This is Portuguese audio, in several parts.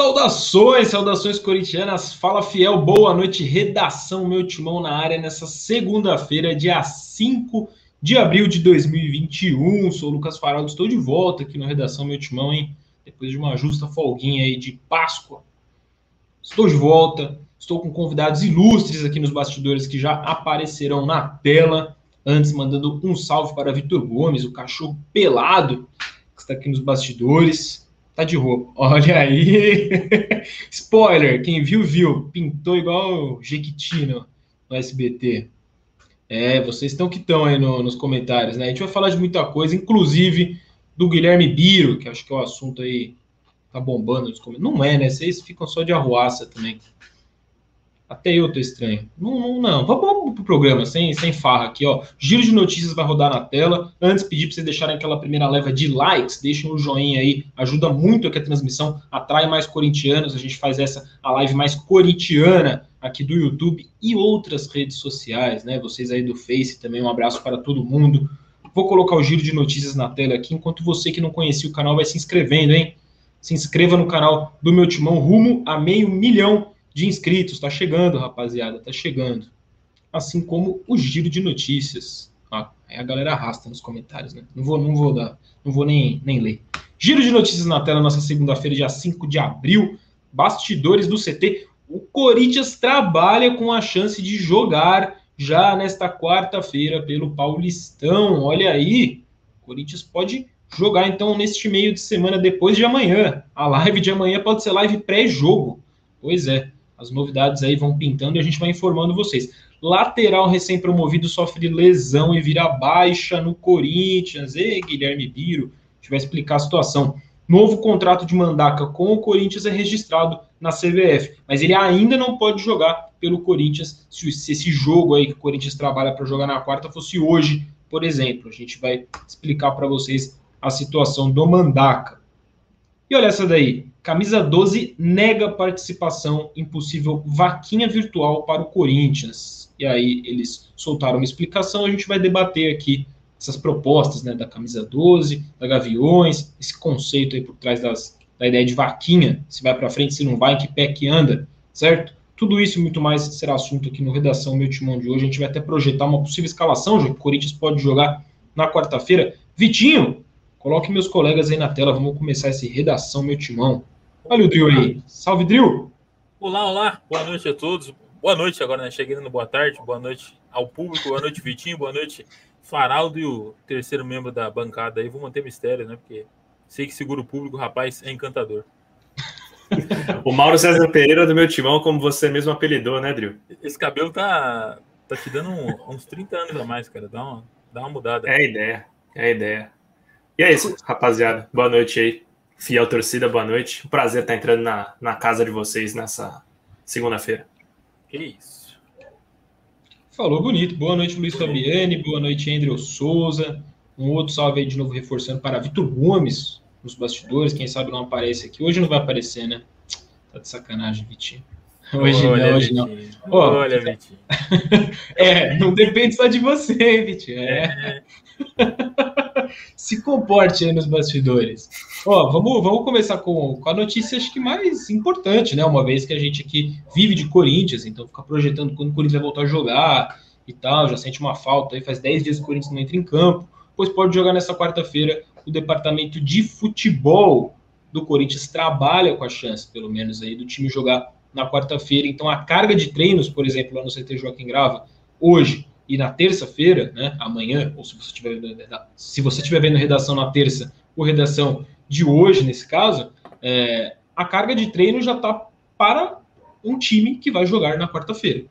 Saudações, saudações corintianas. Fala fiel, boa noite, redação meu timão na área nessa segunda-feira, dia 5 de abril de 2021. Sou Lucas Faraldo, estou de volta aqui no redação meu timão, hein? Depois de uma justa folguinha aí de Páscoa. Estou de volta, estou com convidados ilustres aqui nos bastidores que já aparecerão na tela. Antes, mandando um salve para Vitor Gomes, o cachorro pelado que está aqui nos bastidores. Tá de roupa. Olha aí. Spoiler, quem viu, viu. Pintou igual o Jequiti no, no SBT. É, vocês estão que estão aí no, nos comentários, né? A gente vai falar de muita coisa, inclusive do Guilherme Biro, que acho que é o assunto aí tá bombando nos comentários. Não é, né? Vocês ficam só de arruaça também. Até eu tô estranho. Não, não, não. Vamos pro programa, sem, sem farra aqui, ó. Giro de notícias vai rodar na tela. Antes, pedir para vocês deixarem aquela primeira leva de likes, deixem um joinha aí, ajuda muito aqui a transmissão, atrai mais corintianos. A gente faz essa a live mais corintiana aqui do YouTube e outras redes sociais, né? Vocês aí do Face também, um abraço para todo mundo. Vou colocar o giro de notícias na tela aqui, enquanto você que não conhecia o canal vai se inscrevendo, hein? Se inscreva no canal do meu timão rumo a meio milhão de inscritos. Está chegando, rapaziada, está chegando. Assim como o giro de notícias. Ah, aí a galera arrasta nos comentários, né? Não vou, não vou dar, não vou nem, nem ler. Giro de notícias na tela, nossa segunda-feira, dia 5 de abril. Bastidores do CT. O Corinthians trabalha com a chance de jogar já nesta quarta-feira pelo Paulistão. Olha aí, o Corinthians pode jogar então neste meio de semana depois de amanhã. A live de amanhã pode ser live pré-jogo. Pois é. As novidades aí vão pintando e a gente vai informando vocês. Lateral recém-promovido sofre lesão e vira baixa no Corinthians. E Guilherme Biro, a gente vai explicar a situação. Novo contrato de Mandaca com o Corinthians é registrado na CBF, mas ele ainda não pode jogar pelo Corinthians se, esse jogo aí que o Corinthians trabalha para jogar na quarta fosse hoje, por exemplo. A gente vai explicar para vocês a situação do Mandaca. E olha essa daí. Camisa 12 nega participação em possível vaquinha virtual para o Corinthians. E aí eles soltaram uma explicação, a gente vai debater aqui essas propostas né, da camisa 12, da Gaviões, esse conceito aí por trás das, da ideia de vaquinha, se vai para frente, se não vai, que pé que anda, certo? Tudo isso e muito mais será assunto aqui no Redação Meu Timão de hoje. A gente vai até projetar uma possível escalação, já que o Corinthians pode jogar na quarta-feira. Vitinho, coloque meus colegas aí na tela, vamos começar esse Redação Meu Timão. Olha o Drill aí. Salve, Drill! Olá, olá. Boa noite a todos. Boa noite agora, né? Cheguei no boa tarde. Boa noite ao público. Boa noite, Vitinho. Boa noite, Faraldo e o terceiro membro da bancada aí. Vou manter mistério, né? Porque sei que segura o público, rapaz, é encantador. o Mauro César Pereira do meu timão, como você mesmo apelidou, né, Drill? Esse cabelo tá, tá te dando um, uns 30 anos a mais, cara. Dá uma, dá uma mudada. É a ideia. É a ideia. E é isso, rapaziada. Boa noite aí. Fiel torcida, boa noite. Um prazer estar entrando na, na casa de vocês nessa segunda-feira. Que isso. Falou bonito. Boa noite, Luiz Fabiane. Boa noite, Andrew Souza. Um outro salve aí de novo, reforçando para Vitor Gomes nos bastidores. Quem sabe não aparece aqui. Hoje não vai aparecer, né? Tá de sacanagem, Vitinho. Hoje Olha, não, hoje Vitinho. não. Olha, Vitinho. é, não depende só de você, Vitinho. É. é. Se comporte aí nos bastidores. Ó, vamos, vamos começar com, com a notícia, acho que mais importante, né? Uma vez que a gente aqui vive de Corinthians, então fica projetando quando o Corinthians vai voltar a jogar e tal, já sente uma falta aí, faz 10 dias que o Corinthians não entra em campo, pois pode jogar nessa quarta-feira. O departamento de futebol do Corinthians trabalha com a chance, pelo menos, aí, do time jogar na quarta-feira. Então, a carga de treinos, por exemplo, lá no CT Joaquim Grava, hoje e na terça-feira, né, amanhã, ou se você tiver se você estiver vendo redação na terça, ou redação de hoje, nesse caso, é, a carga de treino já está para um time que vai jogar na quarta-feira.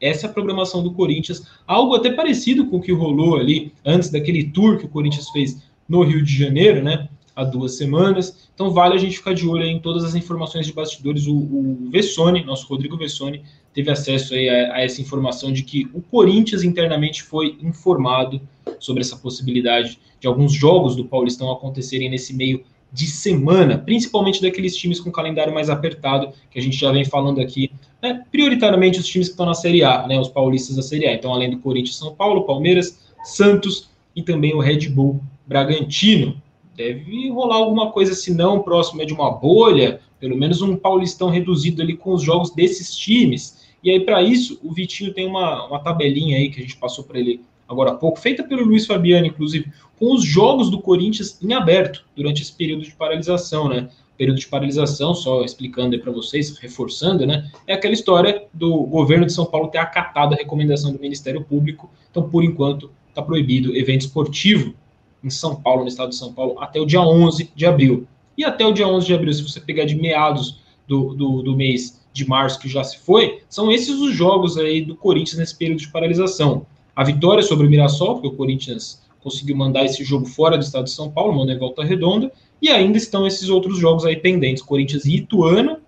Essa é a programação do Corinthians, algo até parecido com o que rolou ali antes daquele tour que o Corinthians fez no Rio de Janeiro, né? Há duas semanas. Então vale a gente ficar de olho em todas as informações de bastidores. O, o Vessone, nosso Rodrigo Vessone, teve acesso aí a, a essa informação de que o Corinthians internamente foi informado sobre essa possibilidade de alguns jogos do Paulistão acontecerem nesse meio de semana, principalmente daqueles times com calendário mais apertado, que a gente já vem falando aqui, né? prioritariamente os times que estão na Série A, né? os paulistas da Série A. Então, além do Corinthians, São Paulo, Palmeiras, Santos e também o Red Bull Bragantino. Deve rolar alguma coisa, se não próximo é de uma bolha, Pelo menos um Paulistão reduzido ali com os jogos desses times. E aí, para isso, o Vitinho tem uma, uma tabelinha aí que a gente passou para ele agora há pouco, feita pelo Luiz Fabiano, inclusive, com os jogos do Corinthians em aberto durante esse período de paralisação, né? Período de paralisação, só explicando aí para vocês, reforçando, né? É aquela história do governo de São Paulo ter acatado a recomendação do Ministério Público. Então, por enquanto, está proibido evento esportivo em São Paulo, no estado de São Paulo, até o dia 11 de abril. E até o dia 11 de abril, se você pegar de meados do, do, do mês de março, que já se foi, são esses os jogos aí do Corinthians nesse período de paralisação. A vitória sobre o Mirassol, porque o Corinthians conseguiu mandar esse jogo fora do estado de São Paulo, mandou em volta redonda, e ainda estão esses outros jogos aí pendentes, Corinthians e Ituano.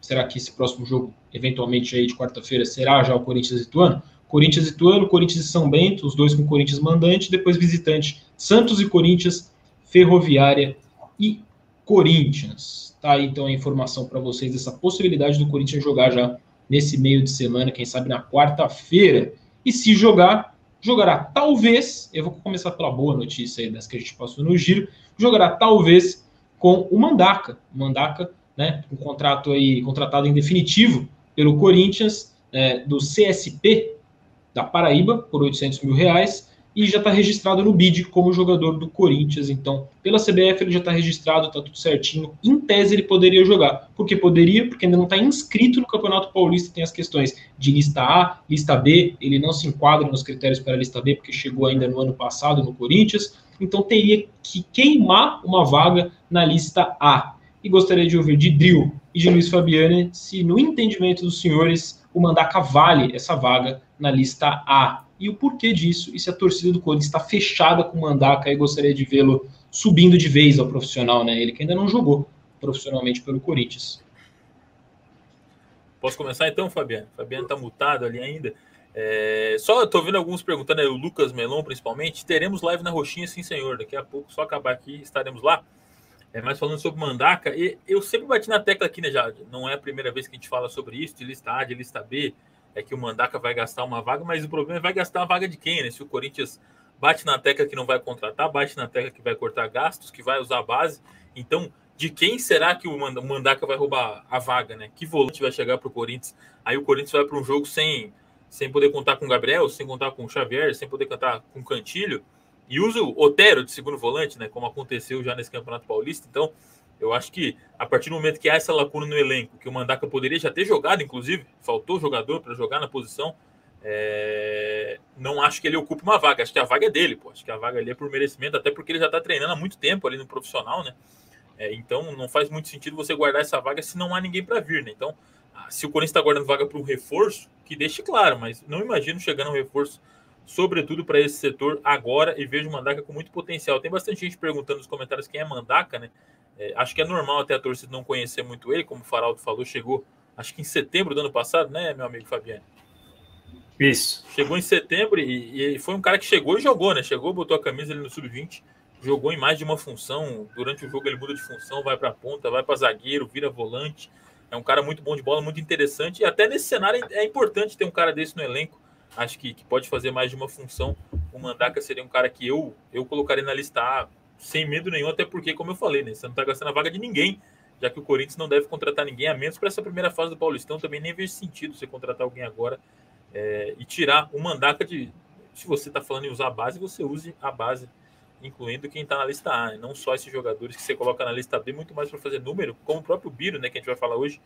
Será que esse próximo jogo, eventualmente aí de quarta-feira, será já o Corinthians e Ituano? Corinthians e Ituano, Corinthians e São Bento, os dois com Corinthians mandante, depois visitante Santos e Corinthians, Ferroviária e Corinthians. Tá aí então a informação para vocês dessa possibilidade do Corinthians jogar já nesse meio de semana, quem sabe na quarta-feira. E se jogar, jogará talvez, eu vou começar pela boa notícia aí das que a gente passou no giro, jogará talvez com o Mandaca. O Mandaca, né, um contrato aí, contratado em definitivo pelo Corinthians, é, do CSP da Paraíba, por 800 mil reais, e já está registrado no BID como jogador do Corinthians. Então, pela CBF ele já está registrado, está tudo certinho. Em tese ele poderia jogar. Por que poderia? Porque ainda não está inscrito no Campeonato Paulista, tem as questões de lista A, lista B, ele não se enquadra nos critérios para a lista B, porque chegou ainda no ano passado no Corinthians. Então teria que queimar uma vaga na lista A. E gostaria de ouvir de Drill e de Luiz Fabiane se, no entendimento dos senhores, o Mandaca vale essa vaga na lista A e o porquê disso, e se a torcida do Corinthians está fechada com o Mandaca e gostaria de vê-lo subindo de vez ao profissional, né? Ele que ainda não jogou profissionalmente pelo Corinthians. Posso começar então, Fabiano? Fabiano está mutado ali ainda. É, só estou vendo alguns perguntando, aí, o Lucas Melon principalmente. Teremos live na Roxinha, sim, senhor. Daqui a pouco, só acabar aqui, estaremos lá. É, mas falando sobre Mandaca, eu sempre bati na tecla aqui, né, já não é a primeira vez que a gente fala sobre isso, de lista A, de lista B, é que o Mandaca vai gastar uma vaga, mas o problema é vai gastar a vaga de quem, né? Se o Corinthians bate na tecla que não vai contratar, bate na tecla que vai cortar gastos, que vai usar a base. Então, de quem será que o Mandaca vai roubar a vaga, né? Que volante vai chegar para o Corinthians? Aí o Corinthians vai para um jogo sem, sem poder contar com o Gabriel, sem contar com o Xavier, sem poder contar com o Cantilho. E usa o Otero de segundo volante, né? Como aconteceu já nesse Campeonato Paulista. Então, eu acho que a partir do momento que há essa lacuna no elenco, que o Mandaca poderia já ter jogado, inclusive, faltou jogador para jogar na posição, é... não acho que ele ocupe uma vaga. Acho que a vaga é dele, pô. Acho que a vaga ali é por merecimento, até porque ele já está treinando há muito tempo ali no profissional, né? É, então não faz muito sentido você guardar essa vaga se não há ninguém para vir, né? Então, ah, se o Corinthians está guardando vaga para um reforço, que deixe claro, mas não imagino chegando um reforço, sobretudo para esse setor agora, e vejo o Mandaca com muito potencial. Tem bastante gente perguntando nos comentários quem é Mandaca, né? É, acho que é normal até a torcida não conhecer muito ele, como o Faraldo falou, chegou acho que em setembro do ano passado, né, meu amigo Fabiano? Isso. Chegou em setembro e, e, foi um cara que chegou e jogou, né? Chegou, botou a camisa ali no sub-20, jogou em mais de uma função. Durante o jogo ele muda de função, vai para ponta, vai para zagueiro, vira volante. É um cara muito bom de bola, muito interessante. E até nesse cenário é importante ter um cara desse no elenco. Acho que, que pode fazer mais de uma função. O Mandaca seria um cara que eu, eu colocaria na lista A sem medo nenhum, até porque, como eu falei, né, você não está gastando a vaga de ninguém, já que o Corinthians não deve contratar ninguém, a menos para essa primeira fase do Paulistão, também nem vejo sentido você contratar alguém agora é, e tirar o mandaca de. Se você está falando em usar a base, você use a base, incluindo quem está na lista A, né? não só esses jogadores que você coloca na lista B, muito mais para fazer número, como o próprio Biro, né, que a gente vai falar hoje,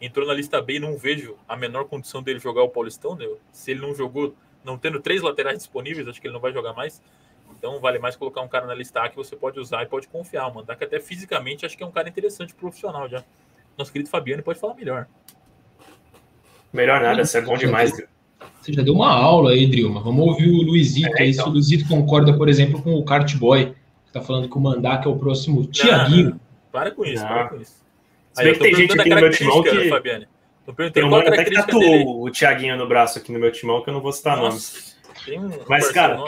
entrou na lista B e não vejo a menor condição dele jogar o Paulistão, né? Se ele não jogou, não tendo três laterais disponíveis, acho que ele não vai jogar mais. Então vale mais colocar um cara na lista que você pode usar e pode confiar. O Mandaca até fisicamente acho que é um cara interessante profissional já. Nosso querido Fabiano pode falar melhor. Melhor nada, você é bom demais. Você já deu uma aula aí, Drilma. Vamos ouvir o Luizito é, aí. Então. Se o Luizito concorda, por exemplo, com o Kart Boy, que tá falando que o Mandaca é o próximo Tiaguinho. Para com isso, não. para com isso. Se bem que tem gente aqui no meu timão que. Fabiane. Tem um mano até que tatuou o Tiaguinho no braço aqui no meu timão, que eu não vou citar nomes. Um Mas, cara,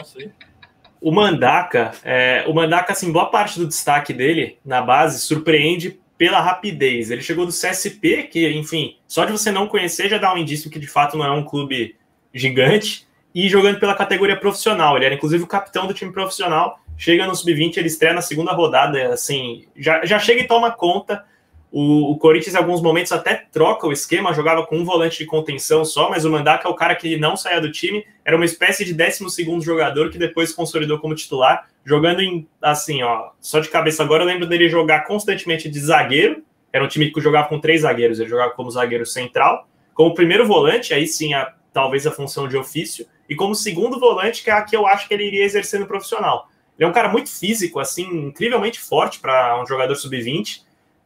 o Mandaka, é, o Mandaka, assim, boa parte do destaque dele na base surpreende pela rapidez. Ele chegou do CSP, que, enfim, só de você não conhecer já dá um indício que de fato não é um clube gigante, e jogando pela categoria profissional. Ele era inclusive o capitão do time profissional. Chega no sub-20, ele estreia na segunda rodada, assim, já, já chega e toma conta. O, o, Corinthians, em alguns momentos, até troca o esquema, jogava com um volante de contenção só, mas o Mandaca é o cara que não saía do time, era uma espécie de 12 jogador que depois consolidou como titular, jogando em, assim, ó, só de cabeça agora, eu lembro dele jogar constantemente de zagueiro, era um time que jogava com três zagueiros, ele jogava como zagueiro central, como primeiro volante, aí sim, a, talvez a função de ofício, e como segundo volante, que é a que eu acho que ele iria exercer no profissional. Ele é um cara muito físico, assim, incrivelmente forte para um jogador sub-20,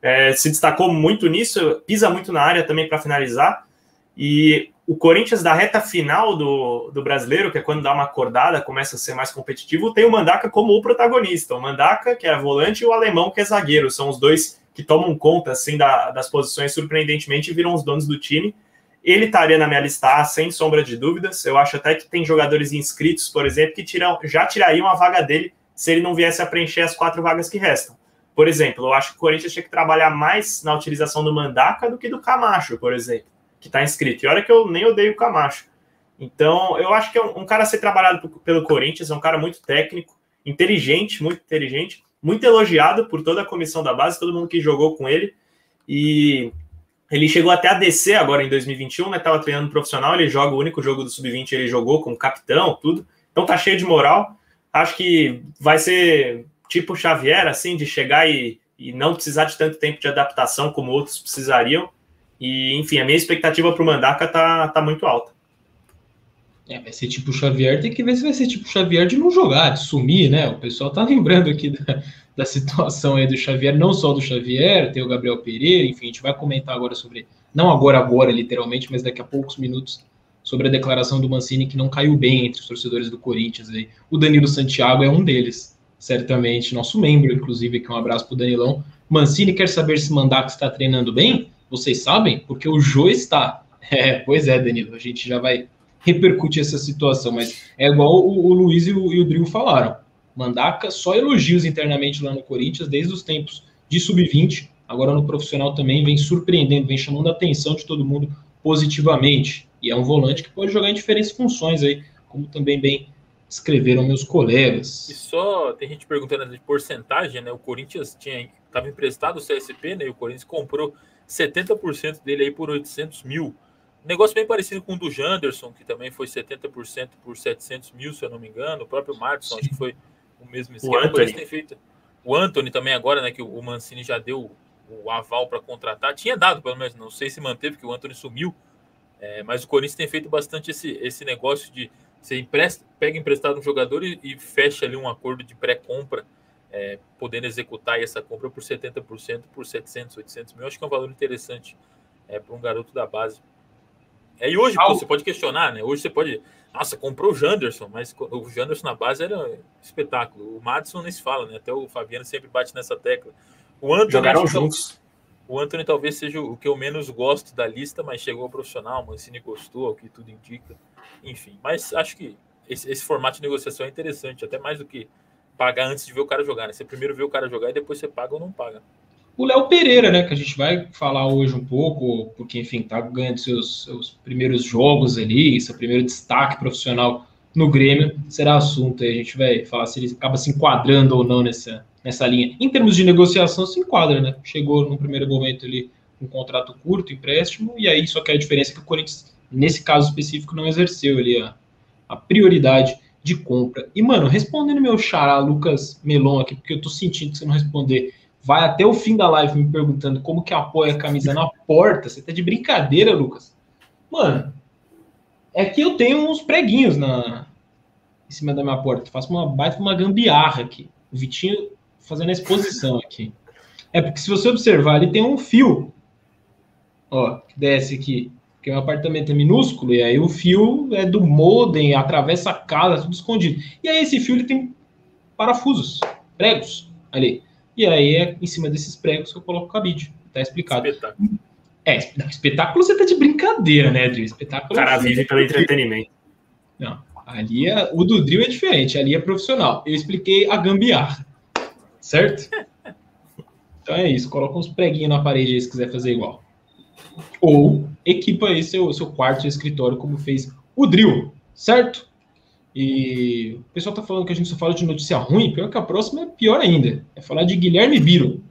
é, se destacou muito nisso, pisa muito na área também para finalizar. E o Corinthians, da reta final do, do brasileiro, que é quando dá uma acordada, começa a ser mais competitivo, tem o Mandaca como o protagonista. O Mandaca, que é volante, e o alemão, que é zagueiro. São os dois que tomam conta assim, da, das posições, surpreendentemente, e viram os donos do time. Ele estaria na minha lista, sem sombra de dúvidas. Eu acho até que tem jogadores inscritos, por exemplo, que tiram, já tirariam a vaga dele se ele não viesse a preencher as quatro vagas que restam. Por exemplo, eu acho que o Corinthians tinha que trabalhar mais na utilização do Mandaca do que do Camacho, por exemplo, que está inscrito. E olha que eu nem odeio o Camacho. Então, eu acho que é um, um cara a ser trabalhado pelo Corinthians, é um cara muito técnico, inteligente, muito inteligente, muito elogiado por toda a comissão da base, todo mundo que jogou com ele. E ele chegou até a descer agora em 2021, né? Tava treinando profissional, ele joga o único jogo do sub-20, ele jogou como capitão, tudo. Então tá cheio de moral. Acho que vai ser tipo Xavier, assim, de chegar e, e não precisar de tanto tempo de adaptação como outros precisariam. E, enfim, a minha expectativa para o Mandaca tá, tá muito alta. É, vai ser tipo Xavier, tem que ver se vai ser tipo Xavier de não jogar, de sumir, né? O pessoal tá lembrando aqui da, da situação aí do Xavier, não só do Xavier, tem o Gabriel Pereira, enfim, a gente vai comentar agora sobre, não agora, agora, literalmente, mas daqui a poucos minutos, sobre a declaração do Mancini que não caiu bem entre os torcedores do Corinthians aí. O Danilo Santiago é um deles certamente, nosso membro, inclusive, que é um abraço para o Danilão. Mancini quer saber se Mandaco está treinando bem? Vocês sabem? Porque o Jô está. É, pois é, Danilo, a gente já vai repercutir essa situação, mas é igual o, o Luiz e o, e o Drill falaram. Mandaca só elogios internamente lá no Corinthians desde os tempos de sub-20, agora no profissional também vem surpreendendo, vem chamando a atenção de todo mundo positivamente. E é um volante que pode jogar em diferentes funções aí, como também bem escreveram meus colegas. E só tem gente perguntando de porcentagem, né? O Corinthians tinha estava emprestado o CSP, né? E o Corinthians comprou 70% dele aí por 800 mil. Negócio bem parecido com o do Janderson, que também foi 70% por 700 mil, se eu não me engano. O próprio Martinson, acho que foi o mesmo esquema. O, Anthony. tem feito. o Anthony também agora, né? Que o Mancini já deu o aval para contratar. Tinha dado, pelo menos, não sei se manteve, porque o Anthony sumiu. É, mas o Corinthians tem feito bastante esse, esse negócio de você empresta, pega emprestado um jogador e, e fecha ali um acordo de pré-compra, é, podendo executar essa compra por 70%, por 700, 800 mil. Acho que é um valor interessante é, para um garoto da base. É, e hoje pô, você pode questionar, né? Hoje você pode. Nossa, comprou o Janderson, mas o Janderson na base era espetáculo. O Madison nem se fala, né? Até o Fabiano sempre bate nessa tecla. O Anthony, Jogaram juntos. O Anthony talvez seja o que eu menos gosto da lista, mas chegou ao profissional, o Mancini gostou, o que tudo indica. Enfim, mas acho que esse, esse, formato de negociação é interessante, até mais do que pagar antes de ver o cara jogar, né? Você primeiro vê o cara jogar e depois você paga ou não paga. O Léo Pereira, né, que a gente vai falar hoje um pouco, porque, enfim, tá ganhando seus, seus primeiros jogos ali, seu primeiro destaque profissional no Grêmio, será assunto aí. A gente vai falar se ele acaba se enquadrando ou não nessa, nessa linha. Em termos de negociação, se enquadra, né? Chegou no primeiro momento ali um contrato curto, empréstimo, e aí só que a diferença é que o Corinthians nesse caso específico, não exerceu ali a, a prioridade de compra. E, mano, respondendo meu xará Lucas Melon aqui, porque eu tô sentindo que você não responder, vai até o fim da live me perguntando como que apoia a camisa na porta. Você tá de brincadeira, Lucas? Mano, é que eu tenho uns preguinhos na em cima da minha porta. faço uma baita uma gambiarra aqui. O Vitinho fazendo a exposição aqui. É porque se você observar, ele tem um fio, ó, que desce aqui porque o apartamento é minúsculo, e aí o fio é do modem, atravessa a casa, tudo escondido. E aí esse fio ele tem parafusos, pregos ali. E aí é em cima desses pregos que eu coloco o cabide. Tá explicado. Espetáculo. É, espetáculo você tá de brincadeira, né, Drill? Espetáculo. O cara é vive pelo entretenimento. Não, ali é, o do Drill é diferente, ali é profissional. Eu expliquei a gambiarra, certo? Então é isso, coloca uns preguinhos na parede aí se quiser fazer igual. Ou equipa aí seu, seu quarto, seu escritório, como fez o Drill, certo? E o pessoal tá falando que a gente só fala de notícia ruim, pior que a próxima é pior ainda. É falar de Guilherme Biro.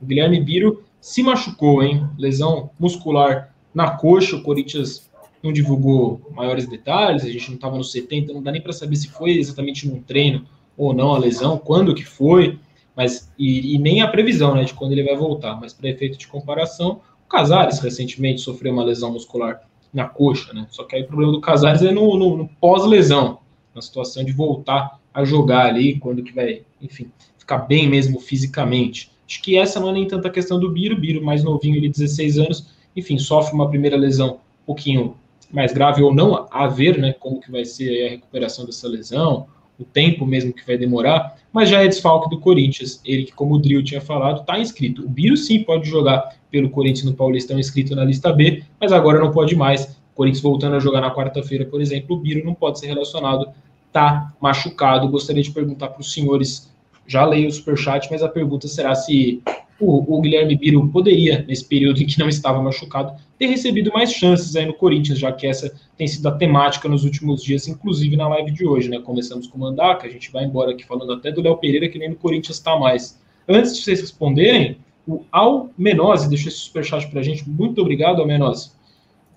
O Guilherme Biro se machucou, hein? Lesão muscular na coxa. O Corinthians não divulgou maiores detalhes, a gente não estava no 70, não dá nem para saber se foi exatamente num treino ou não a lesão, quando que foi, mas e, e nem a previsão né, de quando ele vai voltar. Mas para efeito de comparação, o Casares recentemente sofreu uma lesão muscular na coxa, né? Só que aí o problema do Casares é no, no, no pós-lesão, na situação de voltar a jogar ali, quando que vai, enfim, ficar bem mesmo fisicamente. Acho que essa não é nem tanta questão do Biro, Biro mais novinho, ele 16 anos, enfim, sofre uma primeira lesão um pouquinho mais grave ou não, a ver, né, como que vai ser a recuperação dessa lesão, o tempo mesmo que vai demorar, mas já é desfalque do Corinthians. Ele que, como o Drill tinha falado, está inscrito. O Biro sim pode jogar pelo Corinthians no Paulistão inscrito na lista B, mas agora não pode mais. O Corinthians voltando a jogar na quarta-feira, por exemplo, o Biro não pode ser relacionado, tá machucado. Gostaria de perguntar para os senhores, já leio o superchat, mas a pergunta será se o, o, Guilherme Biro poderia, nesse período em que não estava machucado, ter recebido mais chances aí no Corinthians, já que essa tem sido a temática nos últimos dias, inclusive na live de hoje, né? Começamos com o Mandaca, a gente vai embora aqui falando até do Léo Pereira, que nem no Corinthians está mais. Antes de vocês responderem, o Al Menose deixou esse superchat para a gente. Muito obrigado, Al Menose.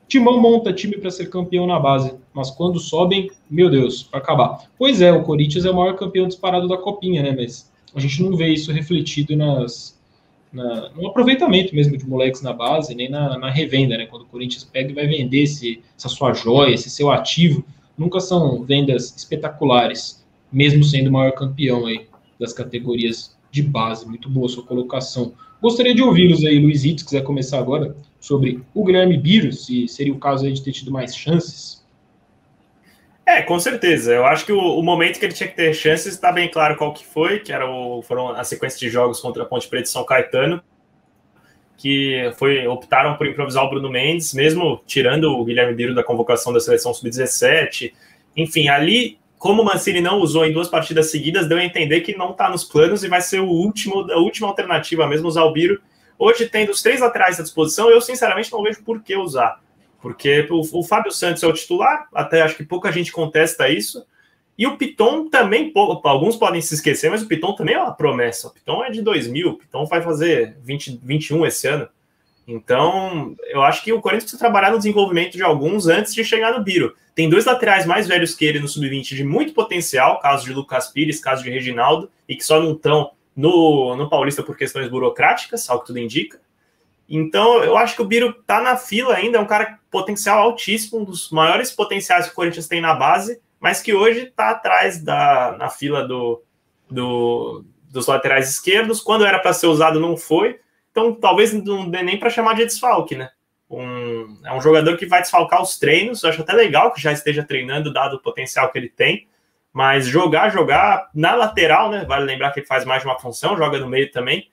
Timão monta time para ser campeão na base, mas quando sobem, meu Deus, para acabar. Pois é, o Corinthians é o maior campeão disparado da Copinha, né? Mas a gente não vê isso refletido nas, na, no aproveitamento mesmo de moleques na base, nem na, na, revenda, né? Quando o Corinthians pega e vai vender esse, essa sua joia, esse seu ativo, nunca são vendas espetaculares, mesmo sendo o maior campeão aí das categorias de base. Muito boa sua colocação. Gostaria de ouvi-los aí, Luizito, se quiser começar agora, sobre o Guilherme Biro, se seria o caso aí de ter tido mais chances. É, com certeza. Eu acho que o, o, momento que ele tinha que ter chances está bem claro qual que foi, que era o, foram a sequência de jogos contra a Ponte Preta e São Caetano, que foi optaram por improvisar o Bruno Mendes, mesmo tirando o Guilherme Biro da convocação da seleção sub-17. Enfim, ali, como o Mancini não usou em duas partidas seguidas, deu a entender que não está nos planos e vai ser o último, a última alternativa mesmo usar o Biro. Hoje, tendo os três laterais à disposição, eu sinceramente não vejo por que usar porque o, o, Fábio Santos é o titular, até acho que pouca gente contesta isso. E o Piton também, alguns podem se esquecer, mas o Piton também é uma promessa. O Piton é de 2000, o Piton vai fazer 20, 21 esse ano. Então, eu acho que o Corinthians precisa trabalhar no desenvolvimento de alguns antes de chegar no Biro. Tem dois laterais mais velhos que ele no sub-20 de muito potencial, caso de Lucas Pires, caso de Reginaldo, e que só não estão no, no Paulista por questões burocráticas, ao que tudo indica. Então, eu acho que o Biro tá na fila ainda, é um cara potencial altíssimo, um dos maiores potenciais que o Corinthians tem na base, mas que hoje está atrás da na fila do, do, dos laterais esquerdos. Quando era para ser usado, não foi. Então, talvez não dê nem para chamar de desfalque, né? Um, é um jogador que vai desfalcar os treinos. Eu acho até legal que já esteja treinando, dado o potencial que ele tem. Mas jogar, jogar na lateral, né? Vale lembrar que ele faz mais de uma função, joga no meio também.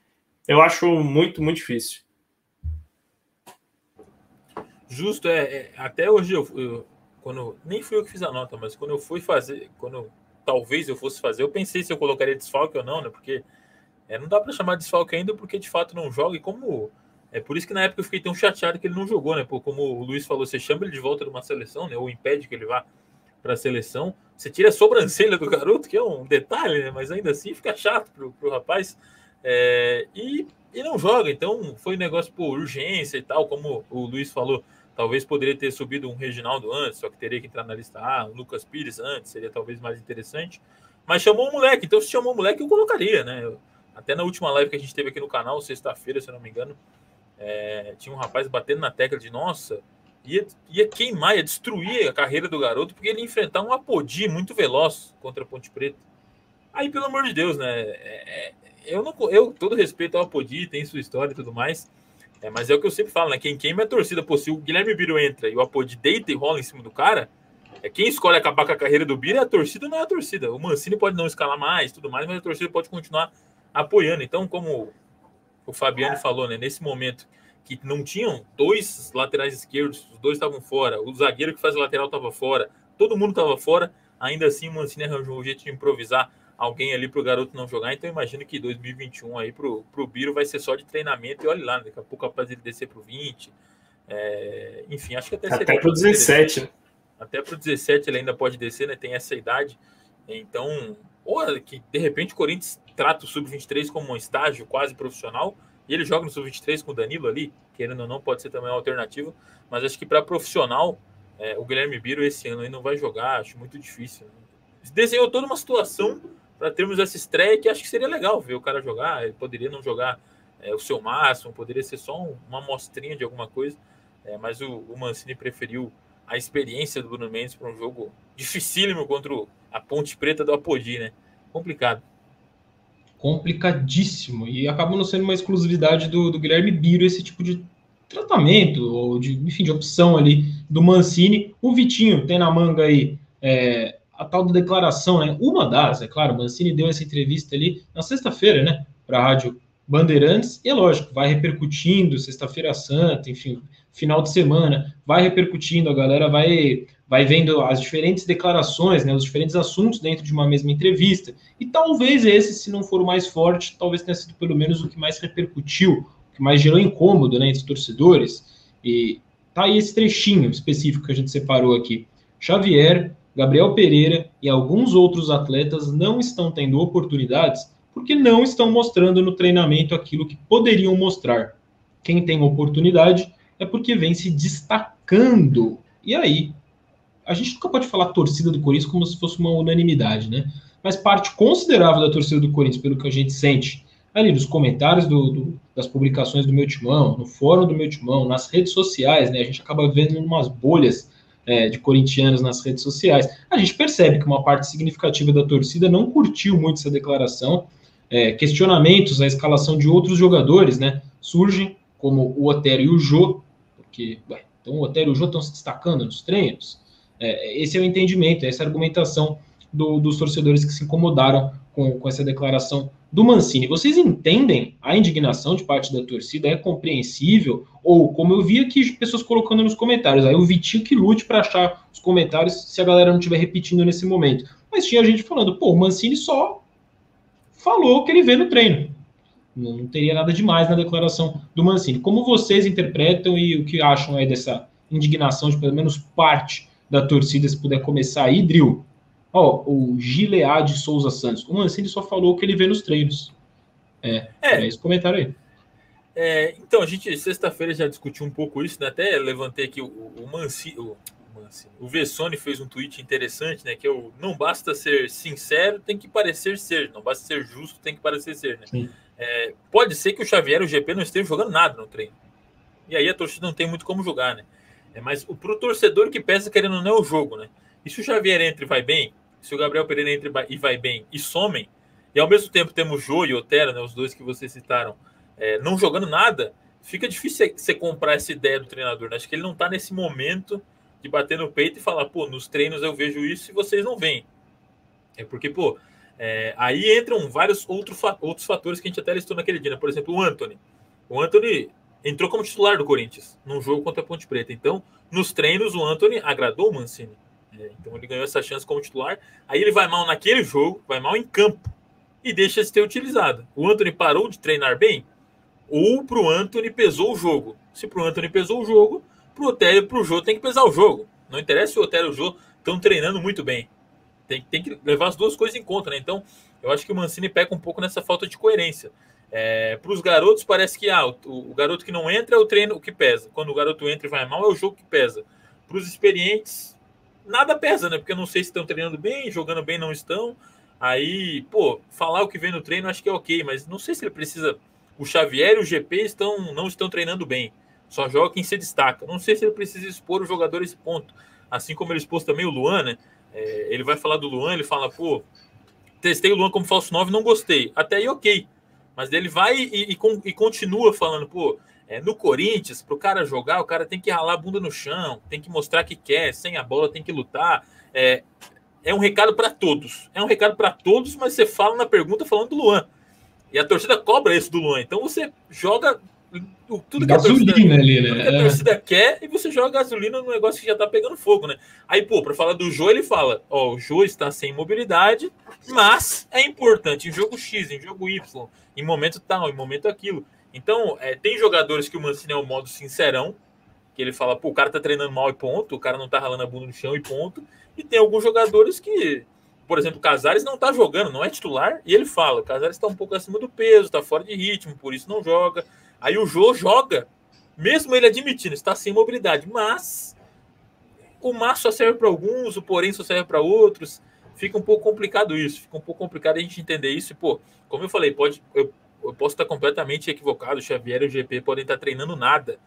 Eu acho muito, muito difícil. Justo, é, é até hoje eu, eu, quando nem fui eu que fiz a nota, mas quando eu fui fazer, quando talvez eu fosse fazer, eu pensei se eu colocaria desfalque ou não, né? Porque é, não dá para chamar de desfalque ainda porque de fato não joga e como é por isso que na época eu fiquei tão chateado que ele não jogou, né? Pô, como o Luiz falou, você chama ele de volta de uma seleção, né? Ou impede que ele vá para a seleção, você tira a sobrancelha do garoto, que é um detalhe, né? Mas ainda assim fica chato pro, pro rapaz. É, e, e não joga, então foi um negócio por urgência e tal, como o Luiz falou Talvez poderia ter subido um Reginaldo antes, só que teria que entrar na lista A, um Lucas Pires antes, seria talvez mais interessante. Mas chamou o moleque, então se chamou o moleque, eu colocaria, né? Eu, até na última live que a gente teve aqui no canal, sexta-feira, se não me engano, é, tinha um rapaz batendo na tecla de nossa, ia, ia queimar, ia destruir a carreira do garoto, porque ele ia enfrentar um Apodi muito veloz contra a Ponte Preta. Aí, pelo amor de Deus, né? É, é eu não, eu todo respeito ao Apodi, tem sua história e tudo mais. É, mas é o que eu sempre falo, né? Quem queima é a torcida. Pô, se o Guilherme Biro entra e o Apodi deita e rola em cima do cara, é quem escolhe acabar com a carreira do Biro é a torcida, não é a torcida. O Mancini pode não escalar mais, tudo mais, mas a torcida pode continuar apoiando. Então, como o Fabiano falou, né? Nesse momento que não tinham dois laterais esquerdos, os dois estavam fora, o zagueiro que faz a lateral estava fora, todo mundo estava fora, ainda assim o Mancini arranjou um jeito de improvisar alguém ali para o garoto não jogar. Então imagino que 2021 aí para o Biro vai ser só de treinamento e olha lá, né? daqui a pouco capaz ele descer para o 20. É, enfim, acho que até Até para o 17. Né? Até para o 17 ele ainda pode descer, né? Tem essa idade. Então, ou que de repente o Corinthians trata o Sub-23 como um estágio quase profissional, E ele joga no sub-23 com o Danilo ali, querendo ou não, pode ser também uma alternativa. Mas acho que para profissional, é, o Guilherme Biro esse ano aí não vai jogar, acho muito difícil. Né? Desenhou toda uma situação para termos essa estreia que acho que seria legal ver o cara jogar. Ele poderia não jogar é, o seu máximo, poderia ser só um, uma amostrinha de alguma coisa, é, mas o, o, Mancini preferiu a experiência do Bruno Mendes para um jogo dificílimo contra a Ponte Preta do Apodi, né? Complicado. Complicadíssimo. E acabou não sendo uma exclusividade do, do Guilherme Biro esse tipo de tratamento, ou de, enfim, de opção ali do Mancini. O Vitinho tem na manga aí é, tal da declaração, né? Uma das, é claro, Mancini deu essa entrevista ali na sexta-feira, né? Para a Rádio Bandeirantes, e é lógico, vai repercutindo, sexta-feira santa, enfim, final de semana, vai repercutindo, a galera vai, vai vendo as diferentes declarações, né, os diferentes assuntos dentro de uma mesma entrevista, e talvez esse, se não for o mais forte, talvez tenha sido pelo menos o que mais repercutiu, o que mais gerou incômodo, né, entre os torcedores, e tá aí esse trechinho específico que a gente separou aqui. Xavier, Gabriel Pereira e alguns outros atletas não estão tendo oportunidades porque não estão mostrando no treinamento aquilo que poderiam mostrar. Quem tem oportunidade é porque vem se destacando. E aí, a gente nunca pode falar torcida do Corinthians como se fosse uma unanimidade, né? Mas parte considerável da torcida do Corinthians, pelo que a gente sente ali nos comentários do, do, das publicações do meu timão, no fórum do meu timão, nas redes sociais, né? A gente acaba vendo umas bolhas é, de corintianos nas redes sociais. A gente percebe que uma parte significativa da torcida não curtiu muito essa declaração é, questionamentos à escalação de outros jogadores, né? Surgem, como o Otero e o Jô, porque, ué, então o Otero e o Jô estão se destacando nos treinos. É, esse é o entendimento, essa é a argumentação do, dos torcedores que se incomodaram com, com essa declaração do Mancini. Vocês entendem a indignação de parte da torcida? É compreensível? Ou, como eu vi aqui, pessoas colocando nos comentários, aí o Vitinho que lute para achar os comentários se a galera não estiver repetindo nesse momento. Mas tinha gente falando, pô, o Mancini só falou o que ele vê no treino. Não teria nada demais na declaração do Mancini. Como vocês interpretam e o que acham aí dessa indignação de pelo menos parte da torcida, se puder começar aí, Drill? Ó, o Gilead de Souza Santos. O Mancini só falou o que ele vê nos treinos. É, é, é esse comentário aí. É, então, a gente sexta-feira já discutiu um pouco isso, né? Até levantei aqui o, o Mancini, o. O Vessone fez um tweet interessante, né? Que é o não basta ser sincero, tem que parecer ser. Não basta ser justo, tem que parecer ser, né? É, pode ser que o Xavier o GP não estejam jogando nada no treino. E aí a torcida não tem muito como jogar, né? É, mas o pro torcedor que pensa querendo não é o jogo, né? E se o Xavier entra e vai bem, se o Gabriel Pereira entra e vai bem e somem, e ao mesmo tempo temos Jô e Otero, né, os dois que vocês citaram, é, não jogando nada, fica difícil você comprar essa ideia do treinador. Né? Acho que ele não está nesse momento de bater no peito e falar, pô, nos treinos eu vejo isso e vocês não veem. É porque, pô, é, aí entram vários outro, outros fatores que a gente até listou naquele dia, né? Por exemplo, o Anthony. O Anthony entrou como titular do Corinthians num jogo contra a Ponte Preta. Então, nos treinos, o Anthony agradou o Mancini. É, então, ele ganhou essa chance como titular. Aí ele vai mal naquele jogo, vai mal em campo e deixa de ser utilizado. O Anthony parou de treinar bem ou para o Anthony pesou o jogo. Se para o Anthony pesou o jogo, pro Otero e pro Jô tem que pesar o jogo. Não interessa se o e o Jô estão treinando muito bem. Tem, tem que levar as duas coisas em conta, né? Então, eu acho que o Mancini peca um pouco nessa falta de coerência. É, para os garotos, parece que ah, o, o, garoto que não entra é o treino que pesa. Quando o garoto entra e vai mal, é o jogo que pesa. Para os experientes, nada pesa, né? Porque eu não sei se estão treinando bem, jogando bem, não estão. Aí, pô, falar o que vem no treino acho que é ok, mas não sei se ele precisa. O Xavier e o GP estão, não estão treinando bem. Só joga quem se destaca. Não sei se ele precisa expor o jogador esse ponto. Assim como ele expôs também o Luan, né? É, ele vai falar do Luan, ele fala, pô, testei o Luan como falso 9, não gostei. Até aí, ok. Mas ele vai e, e, e continua falando, pô, é, no Corinthians, para o cara jogar, o cara tem que ralar a bunda no chão, tem que mostrar que quer, sem a bola tem que lutar. É, é um recado para todos. É um recado para todos, mas você fala na pergunta falando do Luan. E a torcida cobra isso do Luan. Então você joga tudo que a torcida, ali, né? a é. torcida quer e você joga gasolina no negócio que já tá pegando fogo, né? Aí, pô, para falar do Jô, ele fala: ó, o Jô está sem mobilidade, mas é importante em jogo X, em jogo Y, em momento tal, em momento aquilo. Então, é, tem jogadores que o Mancini é o modo sincerão, que ele fala, pô, o cara tá treinando mal e ponto, o cara não tá ralando a bunda no chão e ponto. E tem alguns jogadores que por exemplo, o Casares não tá jogando, não é titular, e ele fala: o Casares está um pouco acima do peso, está fora de ritmo, por isso não joga. Aí o Jô joga, mesmo ele admitindo, está sem mobilidade, mas o Márcio só serve para alguns, o Porém só serve para outros. Fica um pouco complicado isso, fica um pouco complicado a gente entender isso. E, pô, como eu falei, pode, eu, eu posso estar completamente equivocado, Xavier e o GP podem estar treinando nada,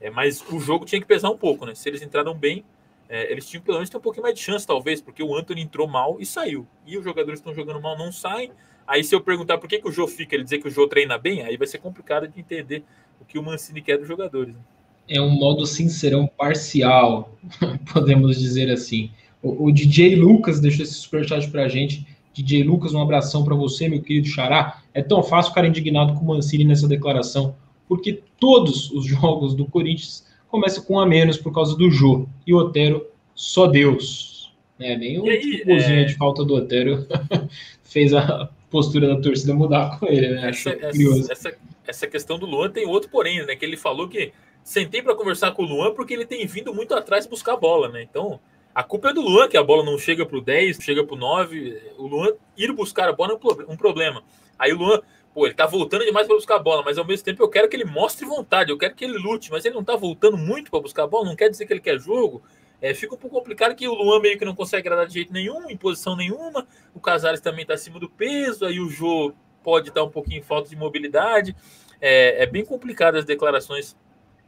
é, mas o jogo tinha que pesar um pouco, né? Se eles entraram bem, é, eles tinham pelo menos ter um pouquinho mais de chance, talvez, porque o Anthony entrou mal e saiu. E os jogadores estão jogando mal não saem. Aí, se eu perguntar por que, que o Jô fica, ele dizer que o Jô treina bem, aí vai ser complicado de entender o que o Mancini quer dos jogadores. Né? É um modo sincerão parcial, podemos dizer assim. O, o DJ Lucas deixou esse superchat pra gente. DJ Lucas, um abração para você, meu querido Xará. É tão fácil ficar indignado com o Mancini nessa declaração, porque todos os jogos do Corinthians começa com a menos por causa do Jô. E o Otero, só Deus. É, nem o golzinho é... de falta do Otero fez a postura da torcida mudar com ele, né? Essa, essa, essa, essa, questão do Luan tem outro porém, né? Que ele falou que sentei para conversar com o Luan porque ele tem vindo muito atrás buscar a bola, né? Então, a culpa é do Luan, que a bola não chega para o 10, chega para o 9. O Luan ir buscar a bola é um problema. Aí o Luan pô, ele tá voltando demais para buscar a bola, mas ao mesmo tempo eu quero que ele mostre vontade, eu quero que ele lute, mas ele não tá voltando muito para buscar a bola, não quer dizer que ele quer jogo. É, fica um pouco complicado que o Luan meio que não consegue agradar de jeito nenhum, em posição nenhuma. O Casares também está acima do peso, aí o Jô pode estar um pouquinho em falta de mobilidade. É, é bem complicado as declarações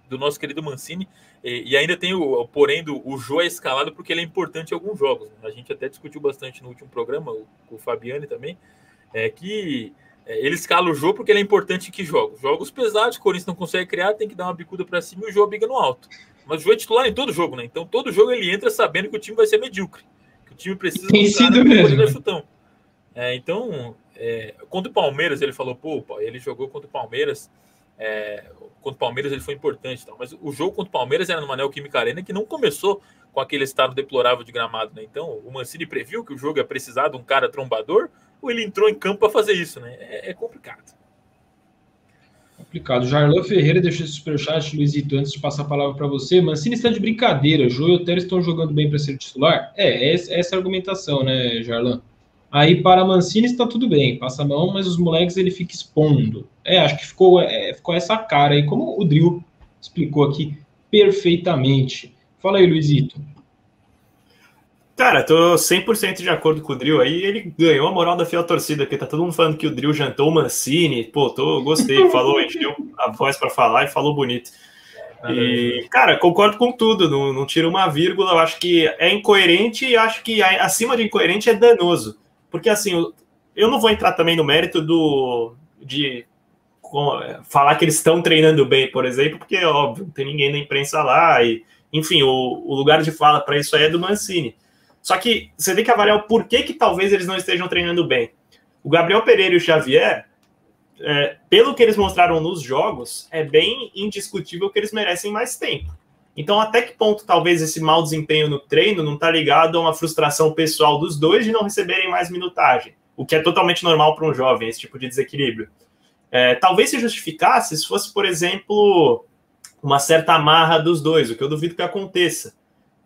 do nosso querido Mancini. E, e ainda tem o, porém, do, o Jô é escalado porque ele é importante em alguns jogos. Né? A gente até discutiu bastante no último programa, o, o Fabiane também, é que é, ele escala o jogo porque ele é importante em que jogos? Jogos pesados, o Corinthians não consegue criar, tem que dar uma bicuda para cima e o jogo biga no alto. Mas o jogo é titular em todo jogo, né? Então todo jogo ele entra sabendo que o time vai ser medíocre. Que o time precisa tem sido mesmo. chutão. É, então, é, contra o Palmeiras, ele falou, pô, ele jogou contra o Palmeiras. É, contra o Palmeiras ele foi importante, tal, mas o jogo contra o Palmeiras era no Manel Química Arena que não começou com aquele estado deplorável de gramado, né? Então, o Mancini previu que o jogo ia precisar de um cara trombador, ou ele entrou em campo para fazer isso, né? É, é, complicado. Complicado. Jarlan Ferreira deixou esse superchat, Luizito, antes de passar a palavra para você. Mancini está de brincadeira. Jô e Otero estão jogando bem para ser titular? É, é essa a argumentação, né, Jarlan? Aí para Mancini está tudo bem, passa a mão, mas os moleques ele fica expondo. É, acho que ficou, é, ficou essa cara aí, como o Drill explicou aqui perfeitamente. Fala aí, Luizito. Cara, tô 100% de acordo com o Drill aí. Ele ganhou a moral da fiel torcida, porque tá todo mundo falando que o Drill jantou o Mancini. Pô, tô, gostei. Falou, encheu a voz para falar e falou bonito. E, cara, concordo com tudo, não, não tiro uma vírgula. Eu acho que é incoerente e acho que acima de incoerente é danoso. Porque, assim, eu não vou entrar também no mérito do de falar que eles estão treinando bem, por exemplo, porque, óbvio, não tem ninguém na imprensa lá. E, enfim, o, o lugar de fala para isso aí é do Mancini. Só que você tem que avaliar o porquê que talvez eles não estejam treinando bem. O Gabriel Pereira e o Xavier, é, pelo que eles mostraram nos jogos, é bem indiscutível que eles merecem mais tempo. Então, até que ponto talvez esse mau desempenho no treino não está ligado a uma frustração pessoal dos dois de não receberem mais minutagem, o que é totalmente normal para um jovem, esse tipo de desequilíbrio. É, talvez se justificasse se fosse, por exemplo, uma certa amarra dos dois, o que eu duvido que aconteça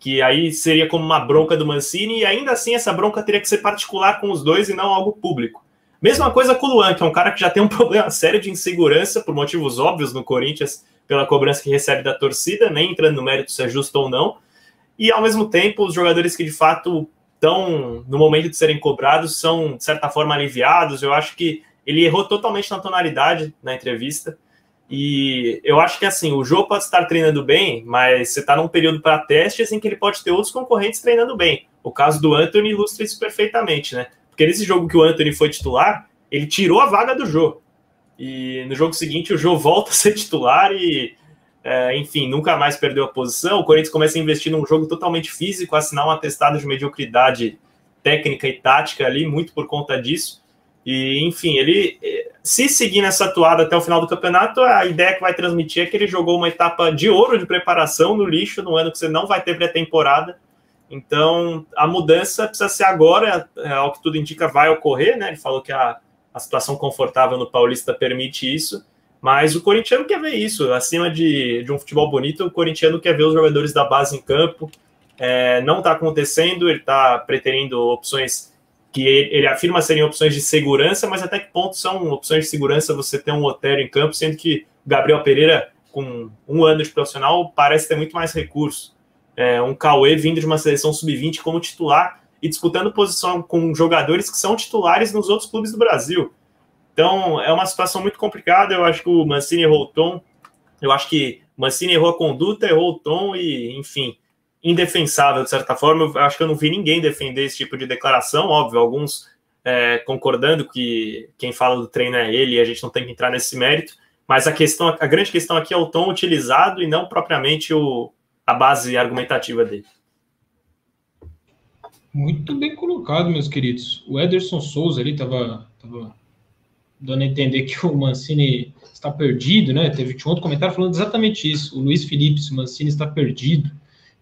que aí seria como uma bronca do Mancini, e ainda assim essa bronca teria que ser particular com os dois e não algo público. Mesma coisa com o Luan, que é um cara que já tem um problema sério de insegurança, por motivos óbvios no Corinthians, pela cobrança que recebe da torcida, nem entrando no mérito se é justo ou não. E ao mesmo tempo, os jogadores que de fato estão no momento de serem cobrados são, de certa forma, aliviados. Eu acho que ele errou totalmente na tonalidade na entrevista. E eu acho que assim, o jogo pode estar treinando bem, mas você está num período para testes em que ele pode ter outros concorrentes treinando bem. O caso do Anthony ilustra isso perfeitamente, né? Porque nesse jogo que o Anthony foi titular, ele tirou a vaga do jogo. E no jogo seguinte, o jogo volta a ser titular e, é, enfim, nunca mais perdeu a posição. O Corinthians começa a investir num jogo totalmente físico, assinar um atestado de mediocridade técnica e tática ali, muito por conta disso. E, enfim, ele se seguir nessa atuada até o final do campeonato, a ideia que vai transmitir é que ele jogou uma etapa de ouro de preparação no lixo, no ano que você não vai ter pré-temporada. Então, a mudança precisa ser agora, é, ao que tudo indica, vai ocorrer, né? Ele falou que a, a situação confortável no Paulista permite isso, mas o corintiano quer ver isso. Acima de, de um futebol bonito, o corintiano quer ver os jogadores da base em campo. É, não está acontecendo, ele está pretendendo opções que ele afirma serem opções de segurança, mas até que ponto são opções de segurança você ter um Otero em campo, sendo que Gabriel Pereira, com um ano de profissional, parece ter muito mais recursos. É, um Cauê vindo de uma seleção sub-20 como titular e disputando posição com jogadores que são titulares nos outros clubes do Brasil. Então, é uma situação muito complicada. Eu acho que o Mancini errou o tom. Eu acho que Mancini errou a conduta, errou o tom e, enfim, indefensável, de certa forma. Eu acho que eu não vi ninguém defender esse tipo de declaração, óbvio, alguns é, concordando que quem fala do treino é ele e a gente não tem que entrar nesse mérito, mas a questão, a grande questão aqui é o tom utilizado e não propriamente o, a base argumentativa dele. Muito bem colocado, meus queridos. O Ederson Souza ali estava dando a entender que o Mancini está perdido, né? Teve um outro comentário falando exatamente isso. O Luiz Felipe, o Mancini está perdido.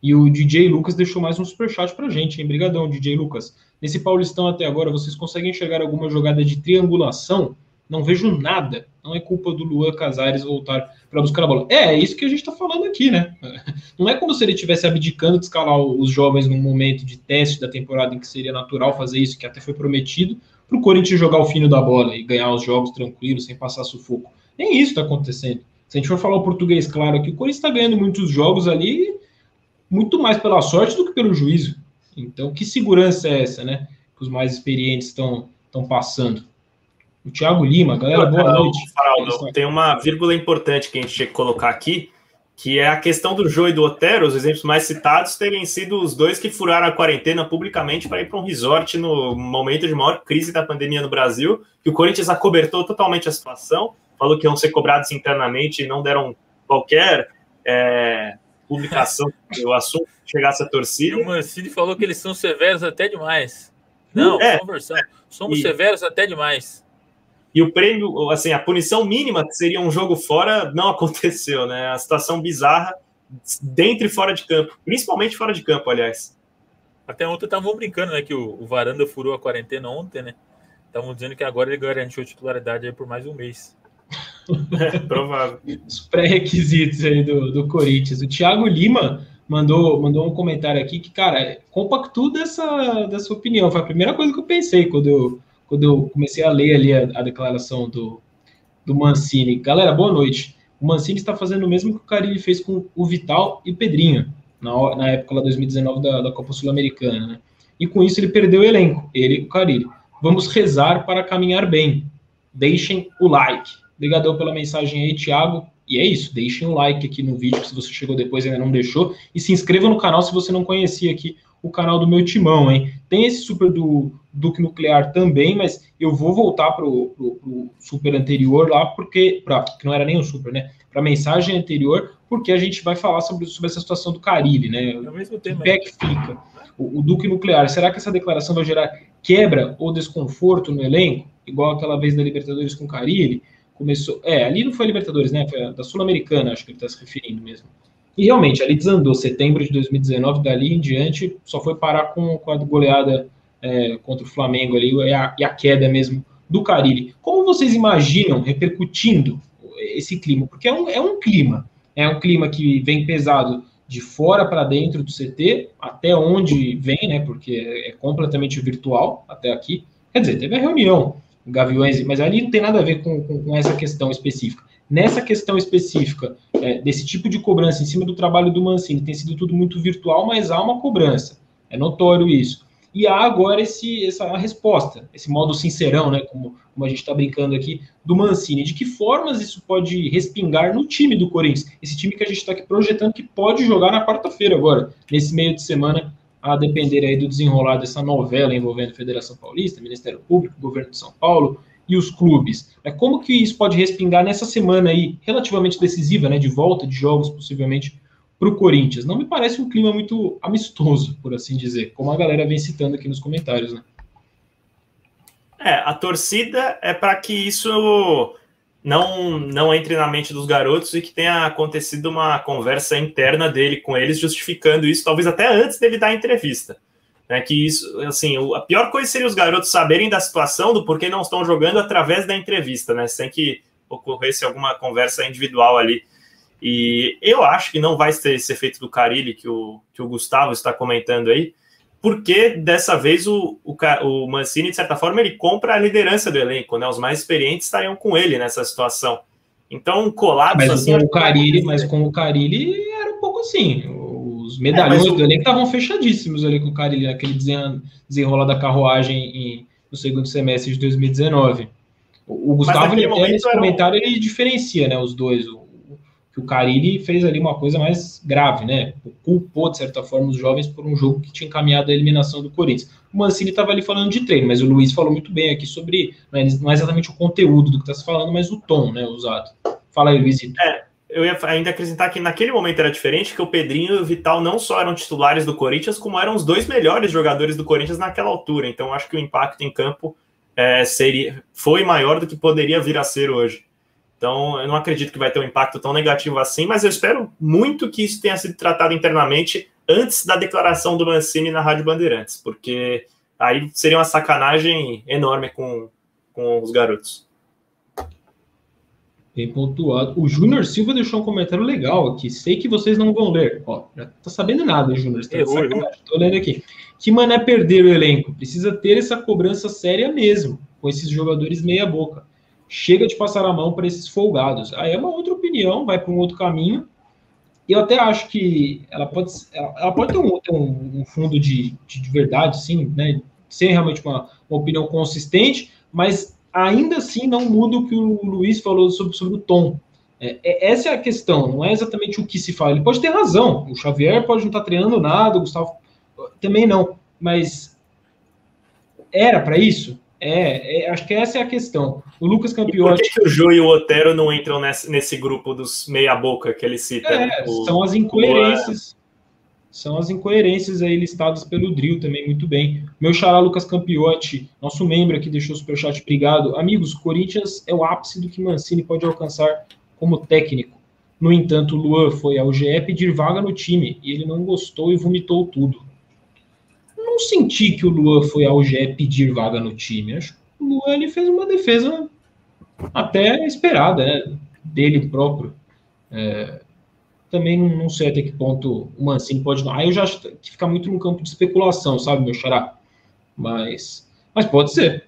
E o DJ Lucas deixou mais um superchat pra gente, hein? Brigadão, DJ Lucas. Nesse Paulistão até agora, vocês conseguem enxergar alguma jogada de triangulação? Não vejo nada. Não é culpa do Luan Casares voltar para buscar a bola. É, é isso que a gente está falando aqui, né? Não é como se ele estivesse abdicando de escalar os jovens num momento de teste da temporada em que seria natural fazer isso, que até foi prometido, para o Corinthians jogar o fino da bola e ganhar os jogos tranquilos, sem passar sufoco. Nem isso está acontecendo. Se a gente for falar o português claro aqui, o Corinthians está ganhando muitos jogos ali muito mais pela sorte do que pelo juízo. Então, que segurança é essa, né? Que os mais experientes estão passando. O Thiago Lima, galera, boa noite. Faraldo, tem uma vírgula importante que a gente tinha que colocar aqui, que é a questão do Jô e do Otero, os exemplos mais citados terem sido os dois que furaram a quarentena publicamente para ir para um resort no momento de maior crise da pandemia no Brasil, que o Corinthians acobertou totalmente a situação, falou que iam ser cobrados internamente e não deram qualquer é, publicação o assunto chegasse a torcida. E o Mancini falou que eles são severos até demais. Não, é, conversão. Somos e, severos até demais. E o prêmio, assim, a punição mínima, que seria um jogo fora, não aconteceu, né? A situação bizarra dentro e fora de campo, principalmente fora de campo, aliás. Até ontem estavam brincando, né? Que o, o Varanda furou a quarentena ontem, né? Estavam dizendo que agora ele garantiu a titularidade aí por mais um mês. É, provável. Os pré-requisitos aí do, do Corinthians. O Thiago Lima mandou, mandou um comentário aqui que, cara, compactou dessa, dessa opinião. Foi a primeira coisa que eu pensei quando eu, quando eu comecei a ler ali a, a declaração do, do Mancini. Galera, boa noite. O Mancini está fazendo o mesmo que o Carilli fez com o Vital e Pedrinho, na, na época lá 2019 da, da Copa Sul-Americana, né? E com isso ele perdeu o elenco, ele e o Carilli. Vamos rezar para caminhar bem. Deixem o like. Obrigadão pela mensagem aí, Thiago. E é isso, deixem um like aqui no vídeo se você chegou depois e ainda não deixou. E se inscreva no canal se você não conhecia aqui o canal do meu timão, hein? Tem esse super do Duque Nuclear também, mas eu vou voltar para o super anterior lá, porque. Pra, que não era nem o super, né? Para a mensagem anterior, porque a gente vai falar sobre, sobre essa situação do Caribe, né? É o mesmo tema. Que é que fica? O, o Duque Nuclear, será que essa declaração vai gerar quebra ou desconforto no elenco? Igual aquela vez da Libertadores com o Caribe? começou. É, ali não foi a Libertadores, né? Foi da Sul-Americana, acho que ele está se referindo mesmo. E realmente, ali desandou. Setembro de 2019, dali em diante, só foi parar com, com a goleada é, contra o Flamengo ali e a, e a queda mesmo do Carilli. Como vocês imaginam repercutindo esse clima? Porque é um, é um clima. É um clima que vem pesado de fora para dentro do CT, até onde vem, né? Porque é, completamente virtual até aqui. Quer dizer, teve a reunião Gaviões, mas ali não tem nada a ver com, com, com essa questão específica. Nessa questão específica, é, desse tipo de cobrança em cima do trabalho do Mancini, tem sido tudo muito virtual, mas há uma cobrança. É notório isso. E há agora esse, essa resposta, esse modo sincerão, né, como, como a gente está brincando aqui, do Mancini. De que formas isso pode respingar no time do Corinthians? Esse time que a gente está aqui projetando que pode jogar na quarta-feira agora, nesse meio de semana a depender aí do desenrolar dessa novela envolvendo Federação Paulista, Ministério Público, Governo de São Paulo e os clubes. Como que isso pode respingar nessa semana aí, relativamente decisiva, né, de volta de jogos possivelmente para o Corinthians? Não me parece um clima muito amistoso, por assim dizer, como a galera vem citando aqui nos comentários, né? É, a torcida é para que isso não, não entre na mente dos garotos e que tenha acontecido uma conversa interna dele com eles, justificando isso, talvez até antes dele dar a entrevista. Né, que isso, assim, a pior coisa seria os garotos saberem da situação, do porquê não estão jogando através da entrevista, né? Sem que ocorresse alguma conversa individual ali. E eu acho que não vai ter esse efeito do Carilli que o, que o Gustavo está comentando aí, porque dessa vez o, o, o, Mancini, de certa forma, ele compra a liderança do elenco, né? Os mais experientes estariam com ele nessa situação. Então, um colapso mas assim. Com o Carilli, mas com o Carilli era um pouco assim. Os medalhões é, do elenco estavam fechadíssimos ali com o Carilli, naquele desenrolar da carruagem em, no segundo semestre de 2019. O, o Gustavo, nesse comentário, ele diferencia né, os dois. O, que o Carilli fez ali uma coisa mais grave, né? Culpou, de certa forma, os jovens por um jogo que tinha encaminhado a eliminação do Corinthians. O Mancini estava ali falando de treino, mas o Luiz falou muito bem aqui sobre, não é, não é exatamente o conteúdo do que está se falando, mas o tom, né, usado. Fala aí, Luizito. É, eu ia ainda acrescentar que naquele momento era diferente, que o Pedrinho e o Vital não só eram titulares do Corinthians, como eram os dois melhores jogadores do Corinthians naquela altura. Então, acho que o impacto em campo é, seria, foi maior do que poderia vir a ser hoje. Então, eu não acredito que vai ter um impacto tão negativo assim, mas eu espero muito que isso tenha sido tratado internamente antes da declaração do Mancini na Rádio Bandeirantes, porque aí seria uma sacanagem enorme com, com os garotos. Bem pontuado. O Júnior Silva deixou um comentário legal aqui. Sei que vocês não vão ler. Ó, já tá sabendo nada, Júnior. Tá Tô lendo aqui. Que mané perder o elenco? Precisa ter essa cobrança séria mesmo, com esses jogadores meia boca. Chega de passar a mão para esses folgados. Aí é uma outra opinião, vai para um outro caminho. Eu até acho que ela pode, ela pode ter um, ter um, um fundo de, de, de, verdade, sim, né? Ser realmente uma, uma opinião consistente, mas ainda assim não muda o que o Luiz falou sobre, sobre o tom. É, é, essa é a questão, não é exatamente o que se fala. Ele pode ter razão, o Xavier pode não estar treinando nada, o Gustavo também não, mas era para isso? É, é, acho que essa é a questão. O Lucas Campiotti. por que, que o Jô e o Otero não entram nesse, nesse grupo dos meia-boca que ele cita? É, o, são as incoerências. São as incoerências aí listadas pelo Drill também, muito bem. Meu xará Lucas Campiotti, nosso membro aqui, deixou o superchat, obrigado. Amigos, Corinthians é o ápice do que Mancini pode alcançar como técnico. No entanto, o Luan foi ao GE pedir vaga no time e ele não gostou e vomitou tudo. Senti que o Luan foi ao GE pedir vaga no time. Acho que o Luan ele fez uma defesa até esperada né, dele próprio. É, também não, sei até que ponto o Mancini pode. Aí eu já acho que fica muito no campo de especulação, sabe, meu xará? Mas, mas pode ser.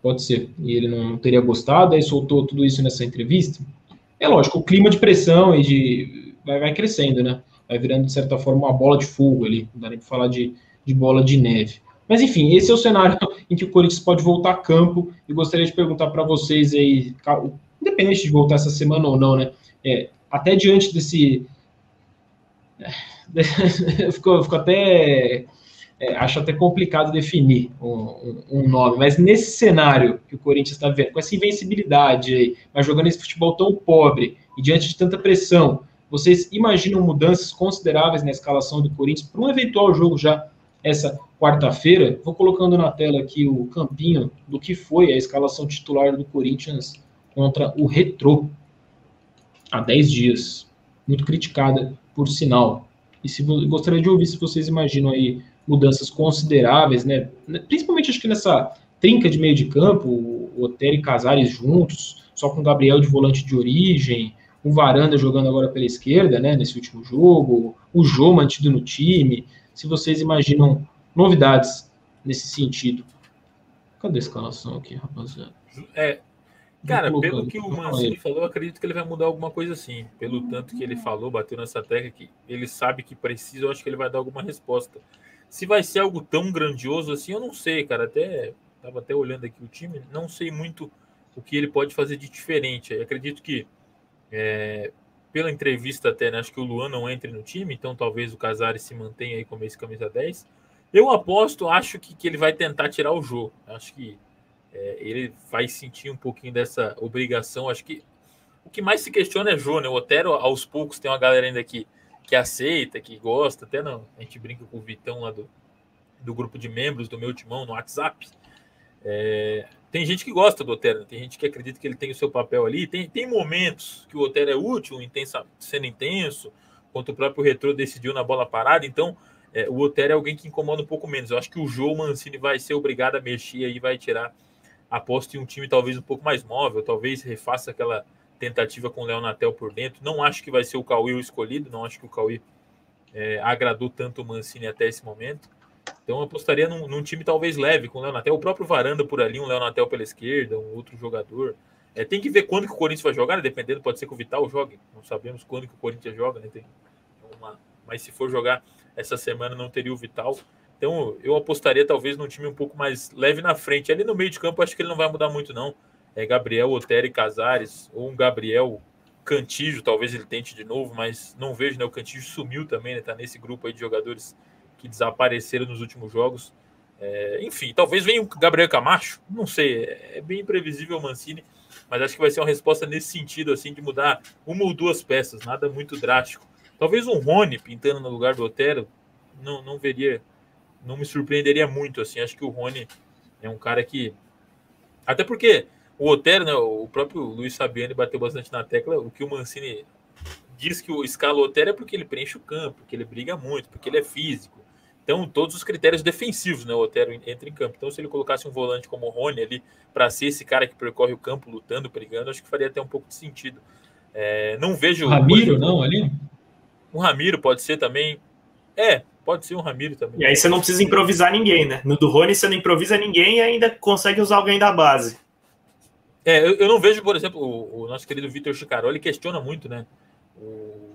Pode ser. E ele não teria gostado, aí soltou tudo isso nessa entrevista. É lógico, o clima de pressão e de. Vai, vai crescendo, né? Vai virando, de certa forma, uma bola de fogo ali. Não dá nem para falar de, de bola de neve. Mas enfim, esse é o cenário em que o Corinthians pode voltar a campo. E gostaria de perguntar para vocês aí, independente de voltar essa semana ou não, né? É, até diante desse. ficou, ficou até. É, acho até complicado definir um, um, nome, mas nesse cenário que o Corinthians está vendo, com essa invencibilidade aí, mas jogando esse futebol tão pobre e diante de tanta pressão, vocês imaginam mudanças consideráveis na escalação do Corinthians para um eventual jogo já essa quarta-feira? Vou colocando na tela aqui o campinho do que foi a escalação titular do Corinthians contra o Retrô há 10 dias, muito criticada, por sinal. E se gostaria de ouvir se vocês imaginam aí mudanças consideráveis, né? Principalmente acho que nessa trinca de meio de campo, o Otero e Casares juntos, só com o Gabriel de volante de origem, o Varanda jogando agora pela esquerda, né, nesse último jogo, o Jô mantido no time. Se vocês imaginam novidades nesse sentido. Cadê a escalação aqui, rapaziada? É, Cara, pelo que o Mancini falou, eu acredito que ele vai mudar alguma coisa assim. Pelo tanto que ele falou, bateu nessa tecla que ele sabe que precisa, eu acho que ele vai dar alguma resposta. Se vai ser algo tão grandioso assim, eu não sei, cara. Até tava até olhando aqui o time, não sei muito o que ele pode fazer de diferente. Eu acredito que é, pela entrevista até, né, acho que o Luan não entre no time, então talvez o Casares se mantenha aí como esse camisa 10. Eu aposto, acho que, que ele vai tentar tirar o jogo. Acho que é, ele vai sentir um pouquinho dessa obrigação. Acho que o que mais se questiona é Jô, né? O Otero, aos poucos, tem uma galera ainda que, que aceita, que gosta, até não. A gente brinca com o Vitão lá do, do grupo de membros do meu timão no WhatsApp. É, tem gente que gosta do Otero, né? tem gente que acredita que ele tem o seu papel ali. Tem, tem momentos que o Otero é útil, intensa, sendo intenso, quanto o próprio Retro decidiu na bola parada. Então, é, o Otero é alguém que incomoda um pouco menos. Eu acho que o João Mancini vai ser obrigado a mexer e vai tirar aposto em um time talvez um pouco mais móvel, talvez refaça aquela tentativa com o Léo Natel por dentro. Não acho que vai ser o Cauê o escolhido, não acho que o Cauê é, agradou tanto o Mancini até esse momento. Então eu apostaria num, num, time talvez leve, com o Leonatel, o próprio Varanda por ali, um Leonatel pela esquerda, um outro jogador. É, tem que ver quando que o Corinthians vai jogar, né? dependendo, pode ser que o Vital jogue. Não sabemos quando que o Corinthians joga, né? Tem uma... Mas se for jogar essa semana, não teria o Vital. Então eu apostaria talvez num time um pouco mais leve na frente. Ali no meio de campo, acho que ele não vai mudar muito, não. É Gabriel, Otero e Casares, ou um Gabriel Cantijo, talvez ele tente de novo, mas não vejo, né? O Cantijo sumiu também, né? Tá nesse grupo aí de jogadores que desapareceram nos últimos jogos. É, enfim, talvez venha o Gabriel Camacho, não sei, é bem imprevisível o Mancini, mas acho que vai ser uma resposta nesse sentido, assim, de mudar uma ou duas peças, nada muito drástico. Talvez um Rony pintando no lugar do Otero, não, não veria, não me surpreenderia muito, assim, acho que o Rony é um cara que, até porque o Otero, né, o próprio Luiz Fabiani bateu bastante na tecla, o que o Mancini diz que o escala Otero é porque ele preenche o campo, porque ele briga muito, porque ele é físico, então, todos os critérios defensivos, né? O Otero entra em campo. Então, se ele colocasse um volante como o Rony ali, para ser esse cara que percorre o campo lutando, brigando, acho que faria até um pouco de sentido. É, não vejo. Ramiro, não, ali? Um Ramiro pode ser também. É, pode ser um Ramiro também. E aí você não precisa improvisar ninguém, né? No do Rony você não improvisa ninguém e ainda consegue usar alguém da base. É, eu, eu não vejo, por exemplo, o, o nosso querido Vitor Chicaroli questiona muito, né? O,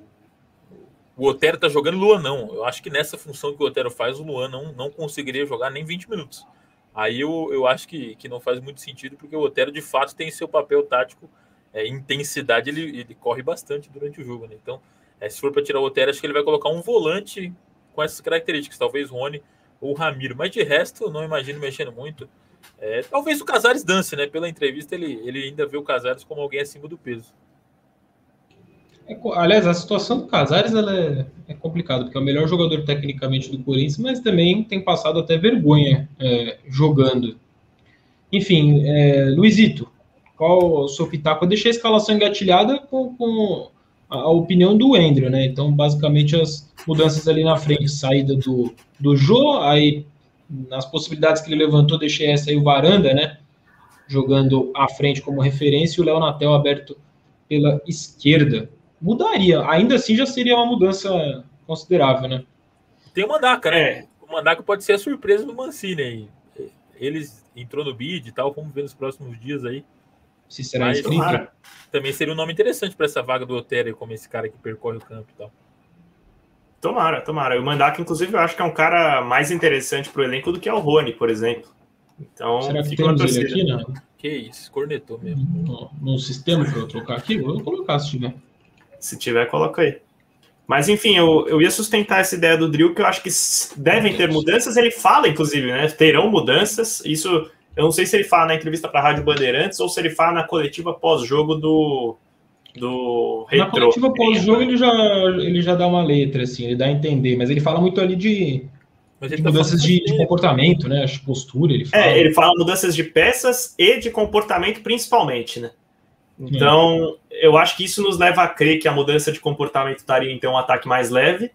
o Otero tá jogando Luan não. Eu acho que nessa função que o Otero faz, o Luan não, não conseguiria jogar nem 20 minutos. Aí eu, eu acho que, que não faz muito sentido, porque o Otero de fato tem seu papel tático, é, intensidade, ele, ele corre bastante durante o jogo. Né? Então, é, se for para tirar o Otero, acho que ele vai colocar um volante com essas características, talvez Rony ou Ramiro. Mas de resto, eu não imagino mexendo muito. É, talvez o Casares dance, né? Pela entrevista, ele, ele ainda vê o Casares como alguém acima do peso. É, aliás, a situação do Casares é, é complicada, porque é o melhor jogador tecnicamente do Corinthians, mas também tem passado até vergonha é, jogando. Enfim, é, Luizito, qual o seu pitaco? Eu deixei a escalação engatilhada com, com a, a, opinião do Andrew, né? Então, basicamente, as mudanças ali na frente, saída do, do Jô, aí nas possibilidades que ele levantou, deixei essa aí o Varanda, né? Jogando à frente como referência, e o Léo Natel aberto pela esquerda mudaria. Ainda assim já seria uma mudança considerável, né? Tem o Mandaca, né? É. O Mandaca pode ser a surpresa do Mancini aí. Eles entrou no bid e tal, vamos ver nos próximos dias aí. Se será Mas, inscrito. Também seria um nome interessante para essa vaga do Otero, como esse cara que percorre o campo e tal. Tomara, tomara. O Mandaca, inclusive, eu acho que é um cara mais interessante para o elenco do que é o Rony, por exemplo. Então, Será que temos ele aqui, né? Que isso, cornetou mesmo. No, no sistema para eu trocar aqui? Vou colocar se tiver. Se tiver, coloca aí. Mas enfim, eu, eu ia sustentar essa ideia do Drill, que eu acho que devem ter mudanças. Ele fala, inclusive, né? Terão mudanças. Isso eu não sei se ele fala na entrevista para a Rádio Bandeirantes ou se ele fala na coletiva pós-jogo do, do Retro. Na coletiva pós-jogo ele já, ele já dá uma letra, assim, ele dá a entender, mas ele fala muito ali de, de tá mudanças de, de, comportamento, né? De postura, ele fala. É, ele fala mudanças de peças e de comportamento principalmente, né? Então, eu acho que isso nos leva a crer que a mudança de comportamento estaria então um ataque mais leve.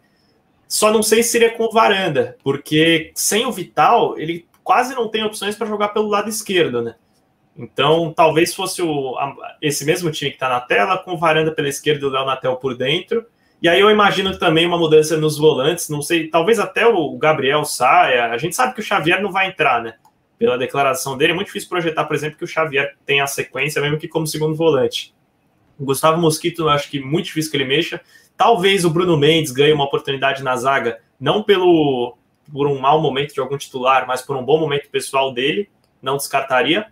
Só não sei se seria com o Varanda, porque sem o Vital, ele quase não tem opções para jogar pelo lado esquerdo, né? Então, talvez fosse o, esse mesmo time que está na tela, com o Varanda pela esquerda e o Léo Natel por dentro. E aí eu imagino também uma mudança nos volantes, não sei, talvez até o Gabriel saia. A gente sabe que o Xavier não vai entrar, né? pela declaração dele, é muito difícil projetar, por exemplo, que o Xavier tenha a sequência, mesmo que como segundo volante. O Gustavo Mosquito, eu acho que muito difícil que ele mexa. Talvez o Bruno Mendes ganhe uma oportunidade na zaga, não pelo por um mau momento de algum titular, mas por um bom momento pessoal dele, não descartaria.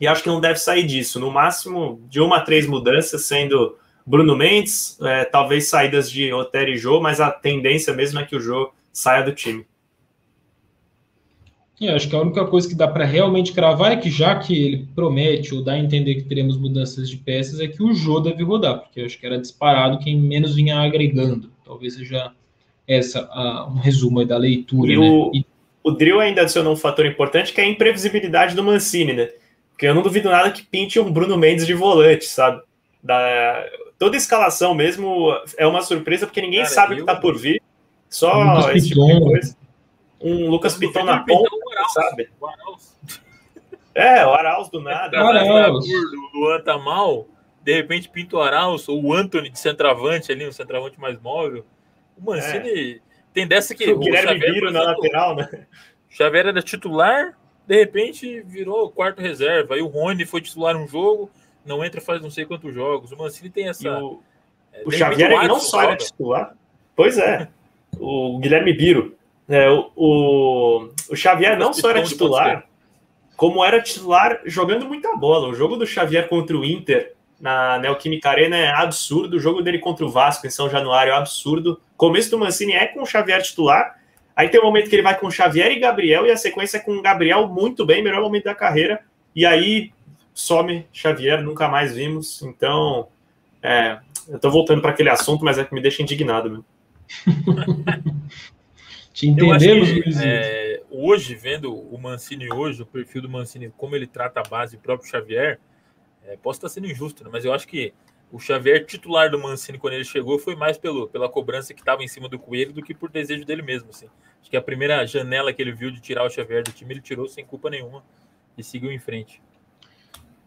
E acho que não deve sair disso. No máximo, de uma a três mudanças, sendo Bruno Mendes, é, talvez saídas de Otero e Jô, mas a tendência mesmo é que o Jô saia do time. É, acho que a única coisa que dá para realmente cravar é que, já que ele promete ou dá a entender que teremos mudanças de peças, é que o Jô deve rodar, porque acho que era disparado quem menos vinha agregando. Talvez seja essa a, um resumo da leitura. E, né? o, e... o Drill ainda adicionou um fator importante que é a imprevisibilidade do Mancini, né? Porque eu não duvido nada que pinte um Bruno Mendes de volante, sabe? Da, toda escalação mesmo é uma surpresa, porque ninguém Cara, sabe o que está por vir. Só esse tipo de coisa um Lucas Piton na ponta, sabe? O É, o Arauz do nada. O Arauz. O Luan tá mal, de repente pinta o Arauz, ou o Anthony de centroavante ali, um centroavante mais móvel. O Mancini, é. tem dessa que. O, o Guilherme Xavier, Viro na lateral, né? Xavier era titular, de repente virou quarto reserva. Aí o Rony foi titular um jogo, não entra faz não sei quantos jogos. O Mancini tem essa. o, é, o Xavier o não só era titular. Pois é. o Guilherme Biro. É, o, o, o Xavier não só era titular, como era titular jogando muita bola. O jogo do Xavier contra o Inter na Neoquímica Arena é absurdo. O jogo dele contra o Vasco em São Januário é absurdo. Começo do Mancini é com o Xavier titular. Aí tem um momento que ele vai com Xavier e Gabriel, e a sequência é com o Gabriel muito bem, melhor momento da carreira. E aí some Xavier, nunca mais vimos. Então, é, eu tô voltando para aquele assunto, mas é que me deixa indignado mesmo. Te entendemos, que, é, Hoje, vendo o Mancini hoje, o perfil do Mancini, como ele trata a base, o próprio Xavier, é, posso estar sendo injusto, né? mas eu acho que o Xavier titular do Mancini quando ele chegou foi mais pelo, pela cobrança que estava em cima do Coelho do que por desejo dele mesmo. Assim. Acho que a primeira janela que ele viu de tirar o Xavier do time, ele tirou sem culpa nenhuma e seguiu em frente.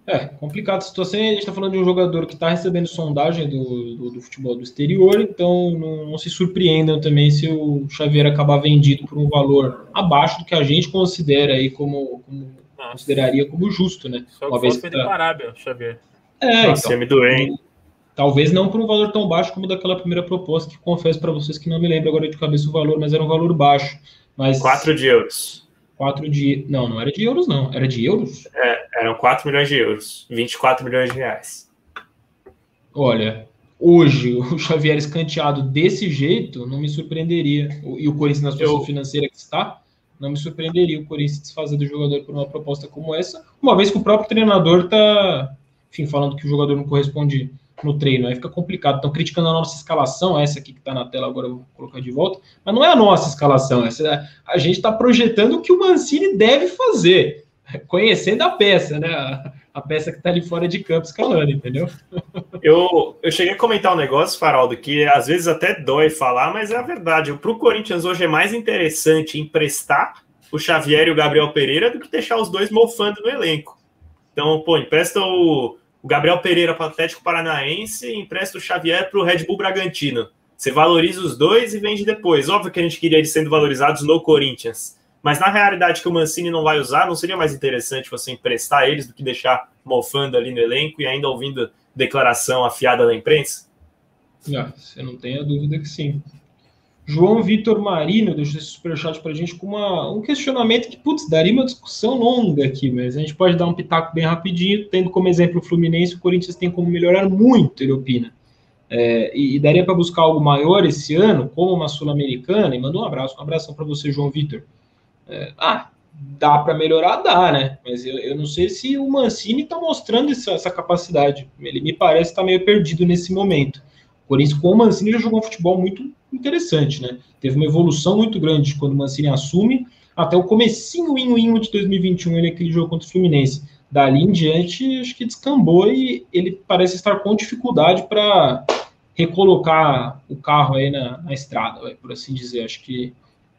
É, complicada a situação. A gente está falando de um jogador que está recebendo sondagem do, do, do, futebol do exterior, então não, não, se surpreendam também se o Xavier acabar vendido por um valor abaixo do que a gente considera aí como, como consideraria como justo, né? Só Uma vez que tá... Arábia, Xavier. É, Nossa, então, me doei. Talvez não por um valor tão baixo como daquela primeira proposta, que confesso para vocês que não me lembro agora de cabeça o valor, mas era um valor baixo. Mas 4 de euros. 4 de. Não, não era de euros, não. Era de euros? É, eram 4 milhões de euros. 24 milhões de reais. Olha, hoje o Xavier escanteado desse jeito não me surpreenderia. E o Corinthians na situação Eu... financeira que está, não me surpreenderia o Corinthians desfazer do jogador por uma proposta como essa, uma vez que o próprio treinador está, enfim, falando que o jogador não corresponde no treino, aí fica complicado. Estão criticando a nossa escalação, essa aqui que está na tela agora eu vou colocar de volta, mas não é a nossa escalação, essa, a gente está projetando o que o Mancini deve fazer, conhecendo a peça, né? A, a peça que está ali fora de campo escalando, entendeu? Eu, eu cheguei a comentar um negócio, Faraldo, que às vezes até dói falar, mas é a verdade. Para o Corinthians hoje é mais interessante emprestar o Xavier e o Gabriel Pereira do que deixar os dois mofando no elenco. Então, pô, empresta o o Gabriel Pereira para o Atlético Paranaense e empresta o Xavier para o Red Bull Bragantino. Você valoriza os dois e vende depois. Óbvio que a gente queria eles sendo valorizados no Corinthians. Mas na realidade que o Mancini não vai usar, não seria mais interessante você emprestar eles do que deixar mofando ali no elenco e ainda ouvindo declaração afiada da imprensa? Ah, você não tem a dúvida que sim. João Vitor Marino deixou esse superchat para a gente com uma, um questionamento que, putz, daria uma discussão longa aqui, mas a gente pode dar um pitaco bem rapidinho, tendo como exemplo o Fluminense, o Corinthians tem como melhorar muito, ele opina. É, e, e, daria para buscar algo maior esse ano, como uma Sul-Americana, e mandou um abraço, um abração para você, João Vitor. É, ah, dá para melhorar, dá, né? Mas eu, eu, não sei se o Mancini está mostrando essa, essa, capacidade. Ele me parece estar tá meio perdido nesse momento. O Corinthians com o Mancini já jogou um futebol muito interessante, né? Teve uma evolução muito grande quando o Mancini assume, até o comecinho inho, de 2021, ele aquele jogo contra o Fluminense. Dali em diante, acho que descambou e ele parece estar com dificuldade para recolocar o carro aí na, na estrada, por assim dizer. Acho que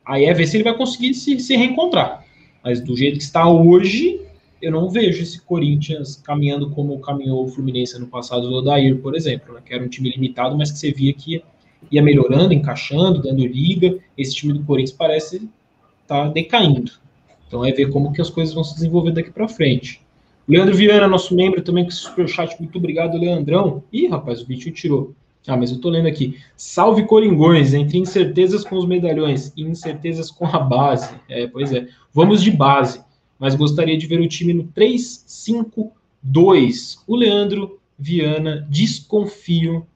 aí é ver se ele vai conseguir se, se reencontrar. Mas do jeito que está hoje, eu não vejo esse Corinthians caminhando como caminhou o Fluminense no passado do Odair, por exemplo, né, que era um time limitado, mas que você via que ia melhorando, encaixando, dando liga. Esse time do Corinthians parece estar tá decaindo. Então é ver como que as coisas vão se desenvolver daqui para frente. Leandro Viana, nosso membro também com esse superchat. Muito obrigado, Leandrão. Ih, rapaz, o bicho tirou. Ah, mas eu tô lendo aqui. Salve Coringões, entre incertezas com os medalhões e incertezas com a base. É, pois é. Vamos de base, mas gostaria de ver o time no 3-5-2. O Leandro Viana, desconfio,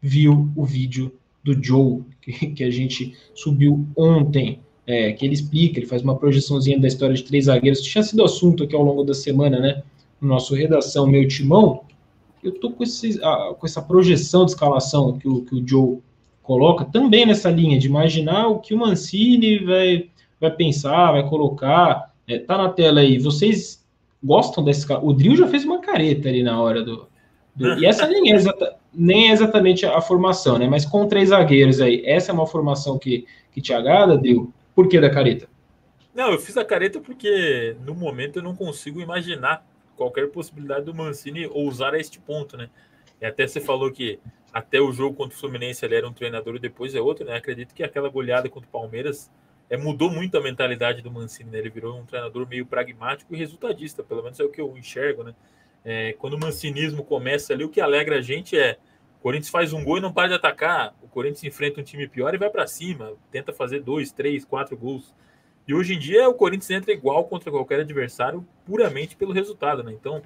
viu o vídeo do Joe, que, que a gente subiu ontem, é, que ele explica, ele faz uma projeçãozinha da história de três zagueiros, que tinha sido assunto aqui ao longo da semana, né? No nosso redação Meu Timão. Eu tô com, esse, a, com essa projeção de escalação que o, que o Joe coloca, também nessa linha de imaginar o que o Mancini vai, vai pensar, vai colocar. É, tá na tela aí. Vocês gostam desse. O Drill já fez uma careta ali na hora do. Do e essa nem é exata, nem é exatamente a formação, né? Mas com três zagueiros aí, essa é uma formação que, que te agrada, Deu? Por que da careta? Não, eu fiz a careta porque no momento eu não consigo imaginar qualquer possibilidade do Mancini ousar a este ponto, né? E até você falou que até o jogo contra o Fluminense ele era um treinador e depois é outro, né? Acredito que aquela goleada contra o Palmeiras é, mudou muito a mentalidade do Mancini, né? Ele virou um treinador meio pragmático e resultadista, pelo menos é o que eu enxergo, né? É, quando o mancinismo começa ali, o que alegra a gente é o Corinthians faz um gol e não para de atacar, o Corinthians enfrenta um time pior e vai para cima, tenta fazer dois, três, quatro gols. E hoje em dia o Corinthians entra igual contra qualquer adversário, puramente pelo resultado, né? Então,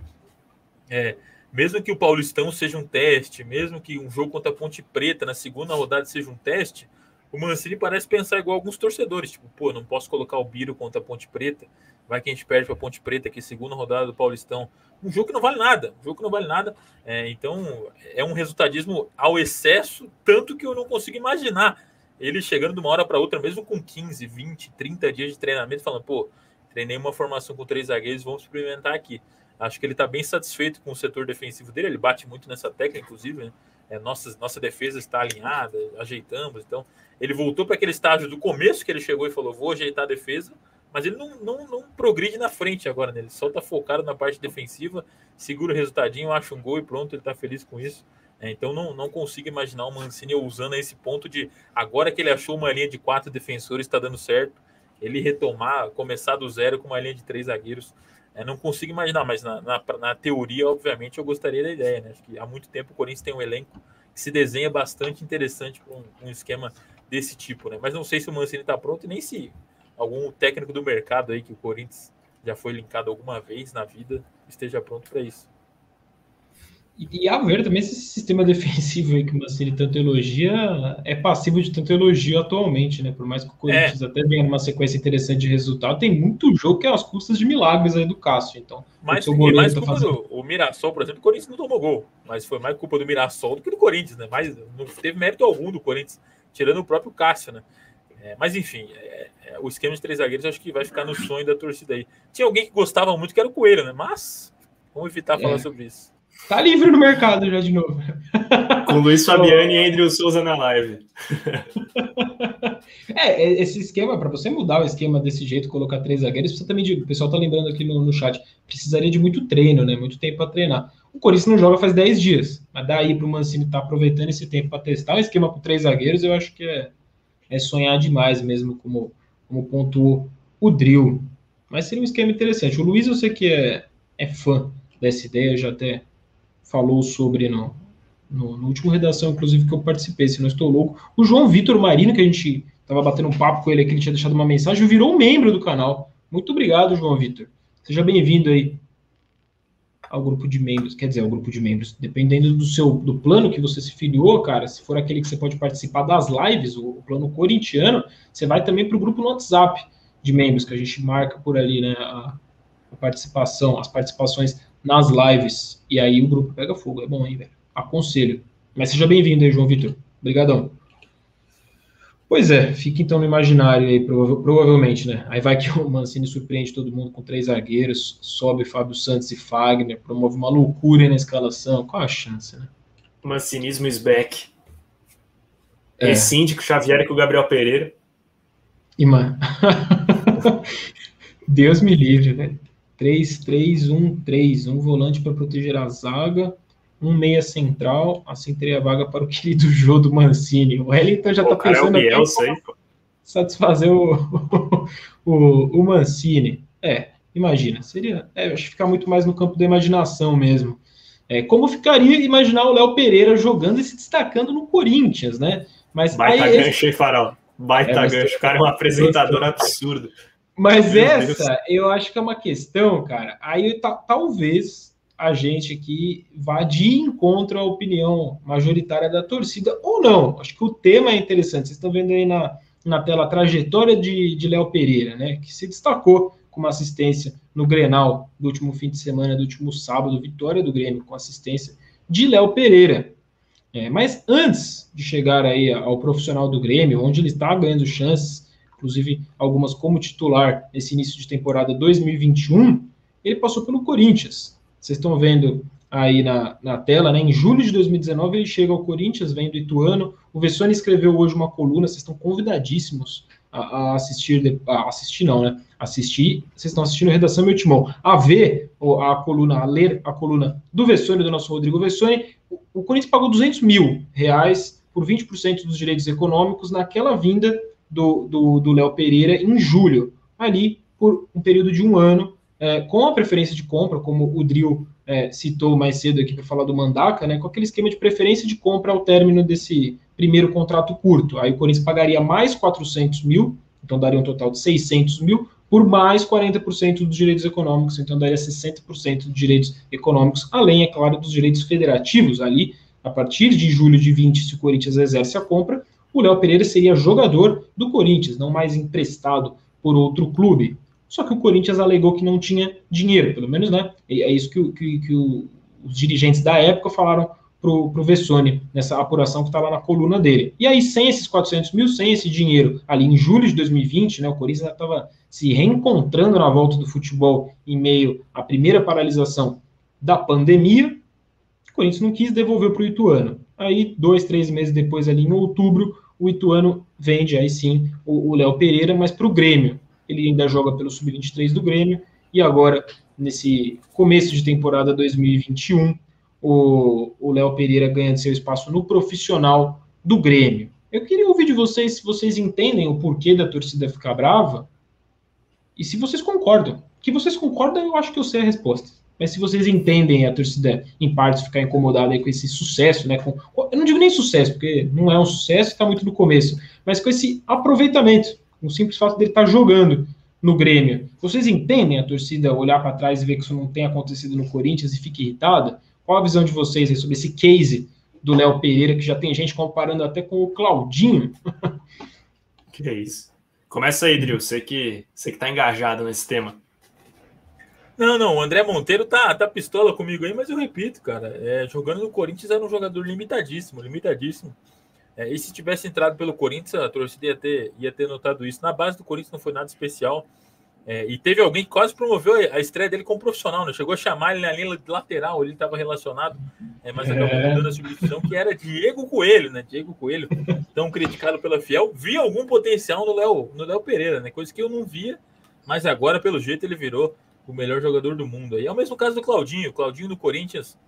é, mesmo que o Paulistão seja um teste, mesmo que um jogo contra a Ponte Preta na segunda rodada seja um teste, o Mancini parece pensar igual alguns torcedores, tipo, pô, não posso colocar o Biro contra a Ponte Preta, vai que a gente perde para a Ponte Preta aqui, segunda rodada do Paulistão. Um jogo que não vale nada, um jogo que não vale nada. É, então, é um resultadismo ao excesso, tanto que eu não consigo imaginar ele chegando de uma hora para outra, mesmo com 15, 20, 30 dias de treinamento, falando, pô, treinei uma formação com três zagueiros, vamos experimentar aqui. Acho que ele está bem satisfeito com o setor defensivo dele, ele bate muito nessa técnica, inclusive, né? É, nossa, nossa defesa está alinhada, ajeitamos. Então, ele voltou para aquele estágio do começo que ele chegou e falou: vou ajeitar a defesa, mas ele não, não, não progride na frente agora, né? Ele só está focado na parte defensiva, segura o resultadinho, acha um gol e pronto, ele está feliz com isso. É, então não, não consigo imaginar o Mancini usando esse ponto de agora que ele achou uma linha de quatro defensores está dando certo, ele retomar, começar do zero com uma linha de três zagueiros. É, não consigo imaginar, mas na, na, na, teoria, obviamente, eu gostaria da ideia, né? Acho que há muito tempo o Corinthians tem um elenco que se desenha bastante interessante para um, um, esquema desse tipo, né? Mas não sei se o Mancini está pronto e nem se algum técnico do mercado aí que o Corinthians já foi linkado alguma vez na vida esteja pronto para isso. E, a ver também esse sistema defensivo aí que o Mancini tanto elogia é passivo de tanto elogio atualmente, né? Por mais que o Corinthians é. até venha numa sequência interessante de resultado, tem muito jogo que é as custas de milagres aí do Cássio. Então, mais, o mais tá culpa fazendo... do o Mirassol, por exemplo, o Corinthians não tomou gol, mas foi mais culpa do Mirassol do que do Corinthians, né? Mas não teve mérito algum do Corinthians, tirando o próprio Cássio, né? É, mas enfim, é, é, o esquema de três zagueiros acho que vai ficar no sonho da torcida aí. Tinha alguém que gostava muito que era o Coelho, né? Mas vamos evitar falar é. sobre isso. Tá livre no mercado já de novo. Com Luiz Fabiani e Andrew Souza na live. É, é, esse esquema, para você mudar o esquema desse jeito, colocar três zagueiros, precisa também de. O pessoal tá lembrando aqui no, no chat, precisaria de muito treino, né? Muito tempo para treinar. O Corinthians não joga faz 10 dias, mas daí para o Mancini estar tá aproveitando esse tempo para testar um esquema com três zagueiros, eu acho que é, é sonhar demais mesmo, como, como pontuou o Drill. Mas seria um esquema interessante. O Luiz, eu sei que é, é fã dessa ideia, eu já até falou sobre no, no, no, último redação, inclusive, que eu participei, se não estou louco. O João Vitor Marino, que a gente estava batendo um papo com ele aqui, ele tinha deixado uma mensagem, virou um membro do canal. Muito obrigado, João Vitor. Seja bem-vindo aí ao grupo de membros, quer dizer, ao grupo de membros, dependendo do seu do plano que você se filiou, cara, se for aquele que você pode participar das lives, o, o plano corintiano, você vai também para o grupo no WhatsApp de membros, que a gente marca por ali, né, a, a participação, as participações nas lives. E aí o grupo pega fogo. É bom, hein, velho? Aconselho. Mas seja bem-vindo aí, João Vitor. Obrigadão. Pois é, fica então no imaginário aí, prova provavelmente, né? Aí vai que o Mancini surpreende todo mundo com três zagueiros, sobe Fábio Santos e Fagner, promove uma loucura na escalação. Qual a chance, né? Mancinismo is back. É. Síndico Xavier com o Gabriel Pereira. E, mano. Deus me livre, velho. 3-3-1-3, um volante para proteger a zaga, um meia central, assim teria vaga para o querido Jô do Mancini. O Wellington já está pensando é o Bielsa, aí, satisfazer o, o, o, Mancini. É, imagina, seria, é, acho que ficar muito mais no campo da imaginação mesmo. É, como ficaria imaginar o Léo Pereira jogando e se destacando no Corinthians, né? Mas Baita aí, gancho, esse... hein, Farol? Baita é, gancho, o cara é um apresentador absurdo. Mas Meu essa, Deus. eu acho que é uma questão, cara. Aí talvez a gente aqui vá de encontro à opinião majoritária da torcida, ou não. Acho que o tema é interessante. Vocês estão vendo aí na, na tela a trajetória de, de Léo Pereira, né? Que se destacou com uma assistência no Grenal do último fim de semana, do último sábado, vitória do Grêmio com assistência de Léo Pereira. É, mas antes de chegar aí ao profissional do Grêmio, onde ele está ganhando chances inclusive algumas como titular nesse início de temporada 2021, ele passou pelo Corinthians. Vocês estão vendo aí na, na tela, né? Em julho de 2019 ele chega ao Corinthians, vem do Ituano. O Vessone escreveu hoje uma coluna, vocês estão convidadíssimos a, a assistir, a assistir não, né? Assistir, vocês estão assistindo a Redação Meu Timão, a ver a coluna, a ler a coluna do Vessone, do nosso Rodrigo Vessone, o, o Corinthians pagou 200 mil reais por 20% dos direitos econômicos naquela vinda do Léo Pereira em julho, ali por um período de um ano, é, com a preferência de compra, como o Drill é, citou mais cedo aqui para falar do Mandaca, né, com aquele esquema de preferência de compra ao término desse primeiro contrato curto. Aí o Corinthians pagaria mais 400 mil, então daria um total de 600 mil, por mais 40% dos direitos econômicos, então daria 60% dos direitos econômicos, além, é claro, dos direitos federativos. Ali, a partir de julho de 20, se o Corinthians exerce a compra, o Léo Pereira seria jogador do Corinthians, não mais emprestado por outro clube. Só que o Corinthians alegou que não tinha dinheiro, pelo menos, né? É isso que, que, que o, os dirigentes da época falaram para o Vessone, nessa apuração que está lá na coluna dele. E aí, sem esses 400 mil, sem esse dinheiro, ali em julho de 2020, né, o Corinthians estava se reencontrando na volta do futebol em meio à primeira paralisação da pandemia, o Corinthians não quis devolver para o Ituano. Aí, dois, três meses depois, ali em outubro, o Ituano vende aí sim o Léo Pereira, mas para o Grêmio. Ele ainda joga pelo Sub-23 do Grêmio, e agora, nesse começo de temporada 2021, o Léo Pereira ganha seu espaço no profissional do Grêmio. Eu queria ouvir de vocês se vocês entendem o porquê da torcida ficar brava e se vocês concordam. Que vocês concordam, eu acho que eu sei a resposta. Mas se vocês entendem a torcida, em partes, ficar incomodada com esse sucesso, né? Com, eu não digo nem sucesso, porque não é um sucesso, está muito no começo, mas com esse aproveitamento, o simples fato dele estar tá jogando no Grêmio. Vocês entendem a torcida olhar para trás e ver que isso não tem acontecido no Corinthians e fica irritada? Qual a visão de vocês sobre esse case do Léo Pereira, que já tem gente comparando até com o Claudinho? que é isso. Começa aí, Dril, você que, você que tá engajado nesse tema. Não, não, o André Monteiro tá, tá pistola comigo aí, mas eu repito, cara, é, jogando no Corinthians era um jogador limitadíssimo, limitadíssimo. É, e se tivesse entrado pelo Corinthians, a torcida ia ter, ia ter notado isso. Na base do Corinthians não foi nada especial. É, e teve alguém que quase promoveu a estreia dele como profissional, né? Chegou a chamar ele na linha lateral, ele estava relacionado, é, mas acabou é. mudando a substituição, que era Diego Coelho, né? Diego Coelho, tão criticado pela Fiel. Vi algum potencial no Léo no Léo Pereira, né? Coisa que eu não via, mas agora, pelo jeito, ele virou o melhor jogador do mundo. E é o mesmo caso do Claudinho. Claudinho do Corinthians,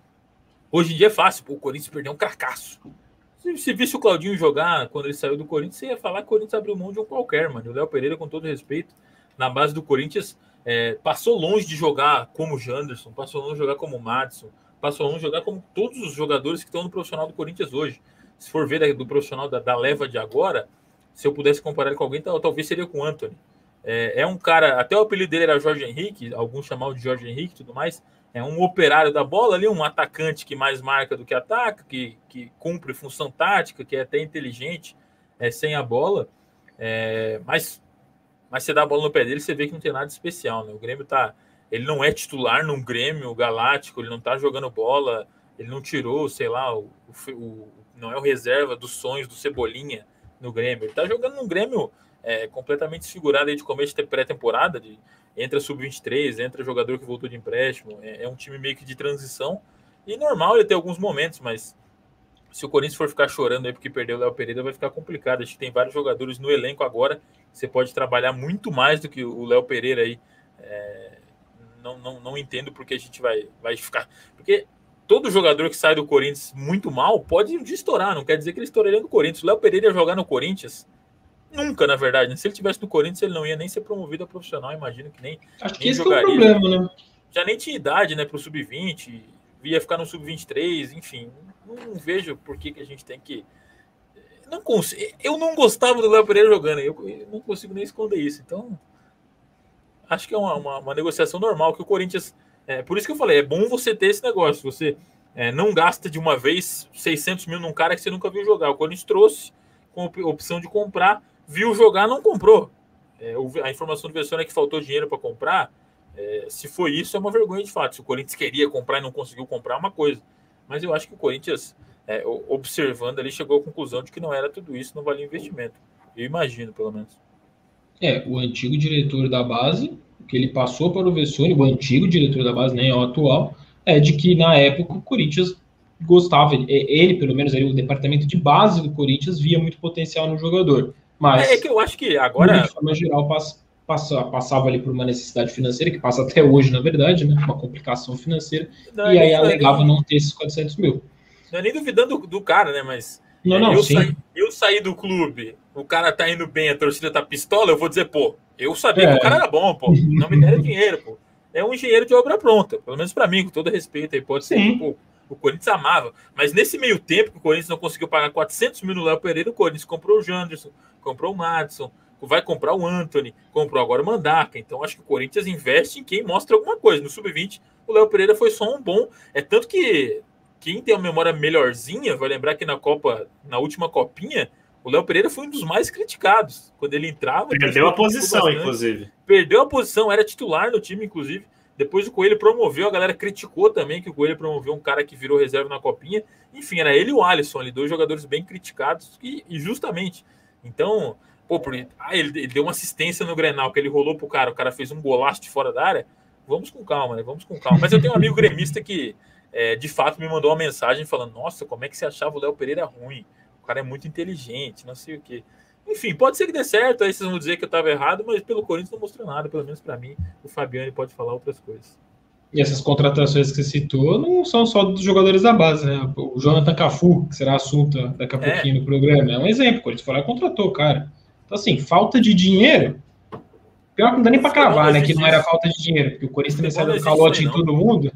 hoje em dia é fácil, pô, o Corinthians perdeu um carcaço. Se, se visse o Claudinho jogar quando ele saiu do Corinthians, você ia falar que o Corinthians abriu mão de um qualquer, mano. O Léo Pereira, com todo respeito, na base do Corinthians, é, passou longe de jogar como o Janderson, passou longe de jogar como o Madison, passou longe de jogar como todos os jogadores que estão no profissional do Corinthians hoje. Se for ver do profissional da, da leva de agora, se eu pudesse comparar com alguém, talvez seria com o Anthony. É, é, um cara, até o apelido dele era Jorge Henrique, alguns chamavam de Jorge Henrique e tudo mais. É um operário da bola ali, um atacante que mais marca do que ataca, que, que cumpre função tática, que é até inteligente é, sem a bola. É, mas, mas você dá a bola no pé dele, você vê que não tem nada especial. Né? O Grêmio tá. Ele não é titular num Grêmio galáctico, ele não tá jogando bola, ele não tirou, sei lá, o, o, o não é o reserva dos sonhos do Cebolinha no Grêmio. Ele tá jogando num Grêmio é, completamente desfigurado aí de começo de pré-temporada, de entra sub-23, entra jogador que voltou de empréstimo, é, é, um time meio que de transição, e normal ele ter alguns momentos, mas se o Corinthians for ficar chorando aí porque perdeu o Léo Pereira, vai ficar complicado. A gente tem vários jogadores no elenco agora, você pode trabalhar muito mais do que o Léo Pereira aí. É, não, não, não entendo porque a gente vai, vai ficar. Porque todo jogador que sai do Corinthians muito mal pode estourar, não quer dizer que ele estouraria no Corinthians. O Léo Pereira ia jogar no Corinthians Nunca, na verdade. Se ele tivesse no Corinthians, ele não ia nem ser promovido a profissional. Imagino que nem. Acho que nem esse jogaria. é o problema, né? Já nem tinha idade, né, para o sub-20, ia ficar no sub-23, enfim. Não vejo por que, que a gente tem que. Não consigo, eu não gostava do Léo Pereira jogando, eu não consigo nem esconder isso. Então, acho que é uma, uma, uma negociação normal que o Corinthians. É, por isso que eu falei, é bom você ter esse negócio. Você é, não gasta de uma vez 600 mil num cara que você nunca viu jogar. O Corinthians trouxe com a opção de comprar viu jogar, não comprou. É, a informação do Vessone é que faltou dinheiro para comprar. É, se foi isso, é uma vergonha de fato. Se o Corinthians queria comprar e não conseguiu comprar, é uma coisa. Mas eu acho que o Corinthians, é, observando ali, chegou à conclusão de que não era tudo isso, não valia investimento. Eu imagino, pelo menos. É, o antigo diretor da base, que ele passou para o Vessone, o antigo diretor da base, nem é o atual, é de que na época o Corinthians gostava, ele pelo menos, o departamento de base do Corinthians via muito potencial no jogador Mas, é, é que eu acho que agora. De forma geral, passa, passava ali por uma necessidade financeira, que passa até hoje, na verdade, né? Uma complicação financeira. Não, e aí alegava nem, não ter esses 400 mil. Não é nem duvidando do, do cara, né? Mas. Não, não, eu, sim. Saí, eu saí do clube, o cara tá indo bem, a torcida tá pistola, eu vou dizer, pô, eu sabia é. que o cara era bom, pô. Não me deram dinheiro, pô. É um engenheiro de obra pronta, pelo menos para mim, com todo respeito aí. Pode ser que pô, o Corinthians amava. Mas nesse meio tempo que o Corinthians não conseguiu pagar 400 mil no Léo Pereira, o Corinthians comprou o Janderson, comprou o Madison, vai comprar o Anthony, comprou agora o Mandaca. Então acho que o Corinthians investe em quem mostra alguma coisa. No Sub-20, o Léo Pereira foi só um bom. É tanto que quem tem uma memória melhorzinha vai lembrar que na Copa, na última copinha, o Léo Pereira foi um dos mais criticados. Quando ele entrava. Perdeu a posição, inclusive. Perdeu a posição, era titular no time, inclusive. Depois o Coelho promoveu, a galera criticou também que o Coelho promoveu um cara que virou reserva na copinha. Enfim, era ele e o Alisson ali, dois jogadores bem criticados, e, e justamente. Então, pô, ah, ele, ele, deu uma assistência no Grenal, que ele rolou pro cara, o cara fez um golaço de fora da área. Vamos com calma, né? Vamos com calma. Mas eu tenho um amigo gremista que, é, de fato, me mandou uma mensagem falando: Nossa, como é que você achava o Léo Pereira ruim? O cara é muito inteligente, não sei o quê. Enfim, pode ser que dê certo, aí vocês vão dizer que eu estava errado, mas pelo Corinthians não mostrou nada, pelo menos para mim. O Fabiano pode falar outras coisas. E essas contratações que você citou não são só dos jogadores da base, né? O Jonathan Cafu, que será assunto daqui a é. pouquinho no programa, é um exemplo. Corinthians foi lá e contratou o cara. Então, assim, falta de dinheiro. Pior que não dá nem para cravar, né? Que não era falta de dinheiro, porque o Corinthians também saiu do calote em todo mundo.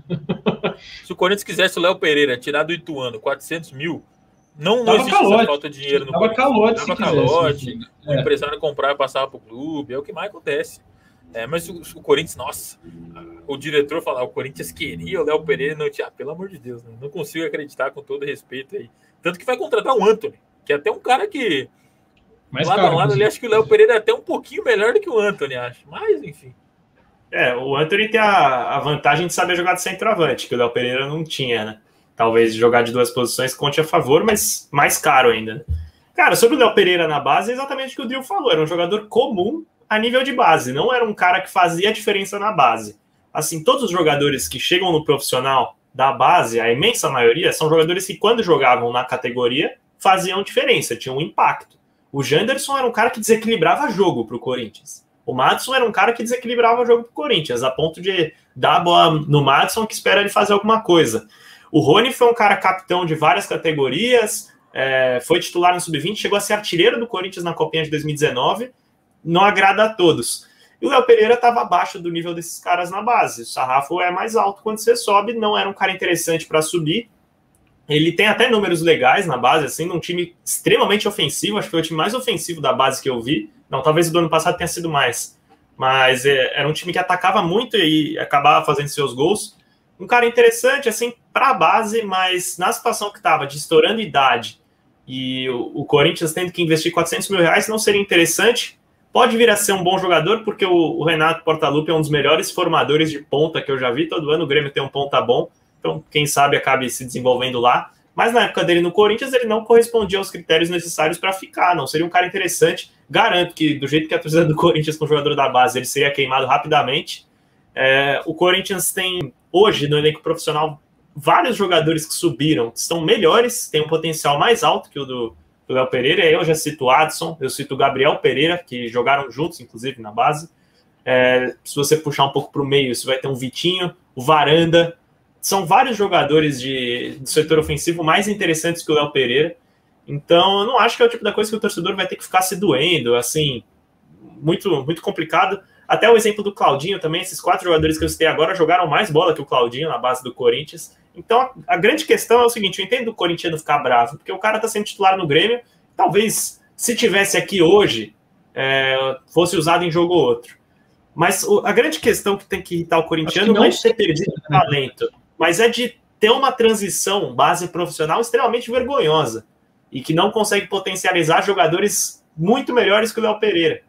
Se o Corinthians quisesse o Léo Pereira tirar do Ituano 400 mil, não, não existe calote. falta de dinheiro no Tava calote, Tava calote. O é. empresário comprava e passava para o clube. É o que mais acontece. É, mas o, o, Corinthians, nossa, o diretor falar, o Corinthians queria o Léo Pereira não tinha, ah, pelo amor de Deus, né? não consigo acreditar com todo respeito aí. Tanto que vai contratar o Anthony, que é até um cara que mais lado caro, a lado ali, acho que o Léo Pereira é até um pouquinho melhor do que o Anthony, acho. Mas, enfim. É, o Anthony tem a, a vantagem de saber jogar de centroavante, que o Léo Pereira não tinha, né? talvez jogar de duas posições conte a favor, mas mais caro ainda. Cara, sobre o Léo Pereira na base, é exatamente o que o Drio falou. Era um jogador comum a nível de base, não era um cara que fazia diferença na base. Assim, todos os jogadores que chegam no profissional da base, a imensa maioria, são jogadores que, quando jogavam na categoria, faziam diferença, tinham um impacto. O Janderson era um cara que desequilibrava jogo para o Corinthians. O Madison era um cara que desequilibrava jogo para o Corinthians, a ponto de dar a bola no Madison que espera ele fazer alguma coisa. O Rony foi um cara capitão de várias categorias, é, foi titular no Sub-20, chegou a ser artilheiro do Corinthians na Copinha de 2019, não agrada a todos. E o Léo Pereira estava abaixo do nível desses caras na base. O sarrafo é mais alto quando você sobe, não era um cara interessante para subir. Ele tem até números legais na base, assim, num time extremamente ofensivo. Acho que foi o time mais ofensivo da base que eu vi. Não, talvez o do ano passado tenha sido mais. Mas é, era um time que atacava muito e acabava fazendo seus gols um cara interessante, assim, para a base, mas na situação que estava, de estourando idade, e o, o, Corinthians tendo que investir 400 mil reais, não seria interessante. Pode vir a ser um bom jogador, porque o, o Renato Portaluppi é um dos melhores formadores de ponta que eu já vi. Todo ano o Grêmio tem um ponta bom, então quem sabe acabe se desenvolvendo lá. Mas na época dele no Corinthians, ele não correspondia aos critérios necessários para ficar. Não seria um cara interessante. Garanto que, do jeito que a torcida do Corinthians com o jogador da base, ele seria queimado rapidamente. É, o Corinthians tem hoje no elenco profissional vários jogadores que subiram, que estão melhores, têm um potencial mais alto que o do Léo Pereira. Eu já cito o Adson, eu cito o Gabriel Pereira, que jogaram juntos, inclusive, na base. É, se você puxar um pouco para o meio, você vai ter um Vitinho, o Varanda. São vários jogadores de, do setor ofensivo mais interessantes que o Léo Pereira. Então, eu não acho que é o tipo da coisa que o torcedor vai ter que ficar se doendo, assim, muito, muito complicado. Até o exemplo do Claudinho também, esses quatro jogadores que eu citei agora jogaram mais bola que o Claudinho na base do Corinthians. Então a, grande questão é o seguinte: eu entendo o corintiano ficar bravo, porque o cara tá sendo titular no Grêmio. Talvez se tivesse aqui hoje, é, fosse usado em jogo ou outro. Mas o, a grande questão que tem que irritar o corintiano não, não é de ter perdido né? talento, mas é de ter uma transição base profissional extremamente vergonhosa e que não consegue potencializar jogadores muito melhores que o Léo Pereira.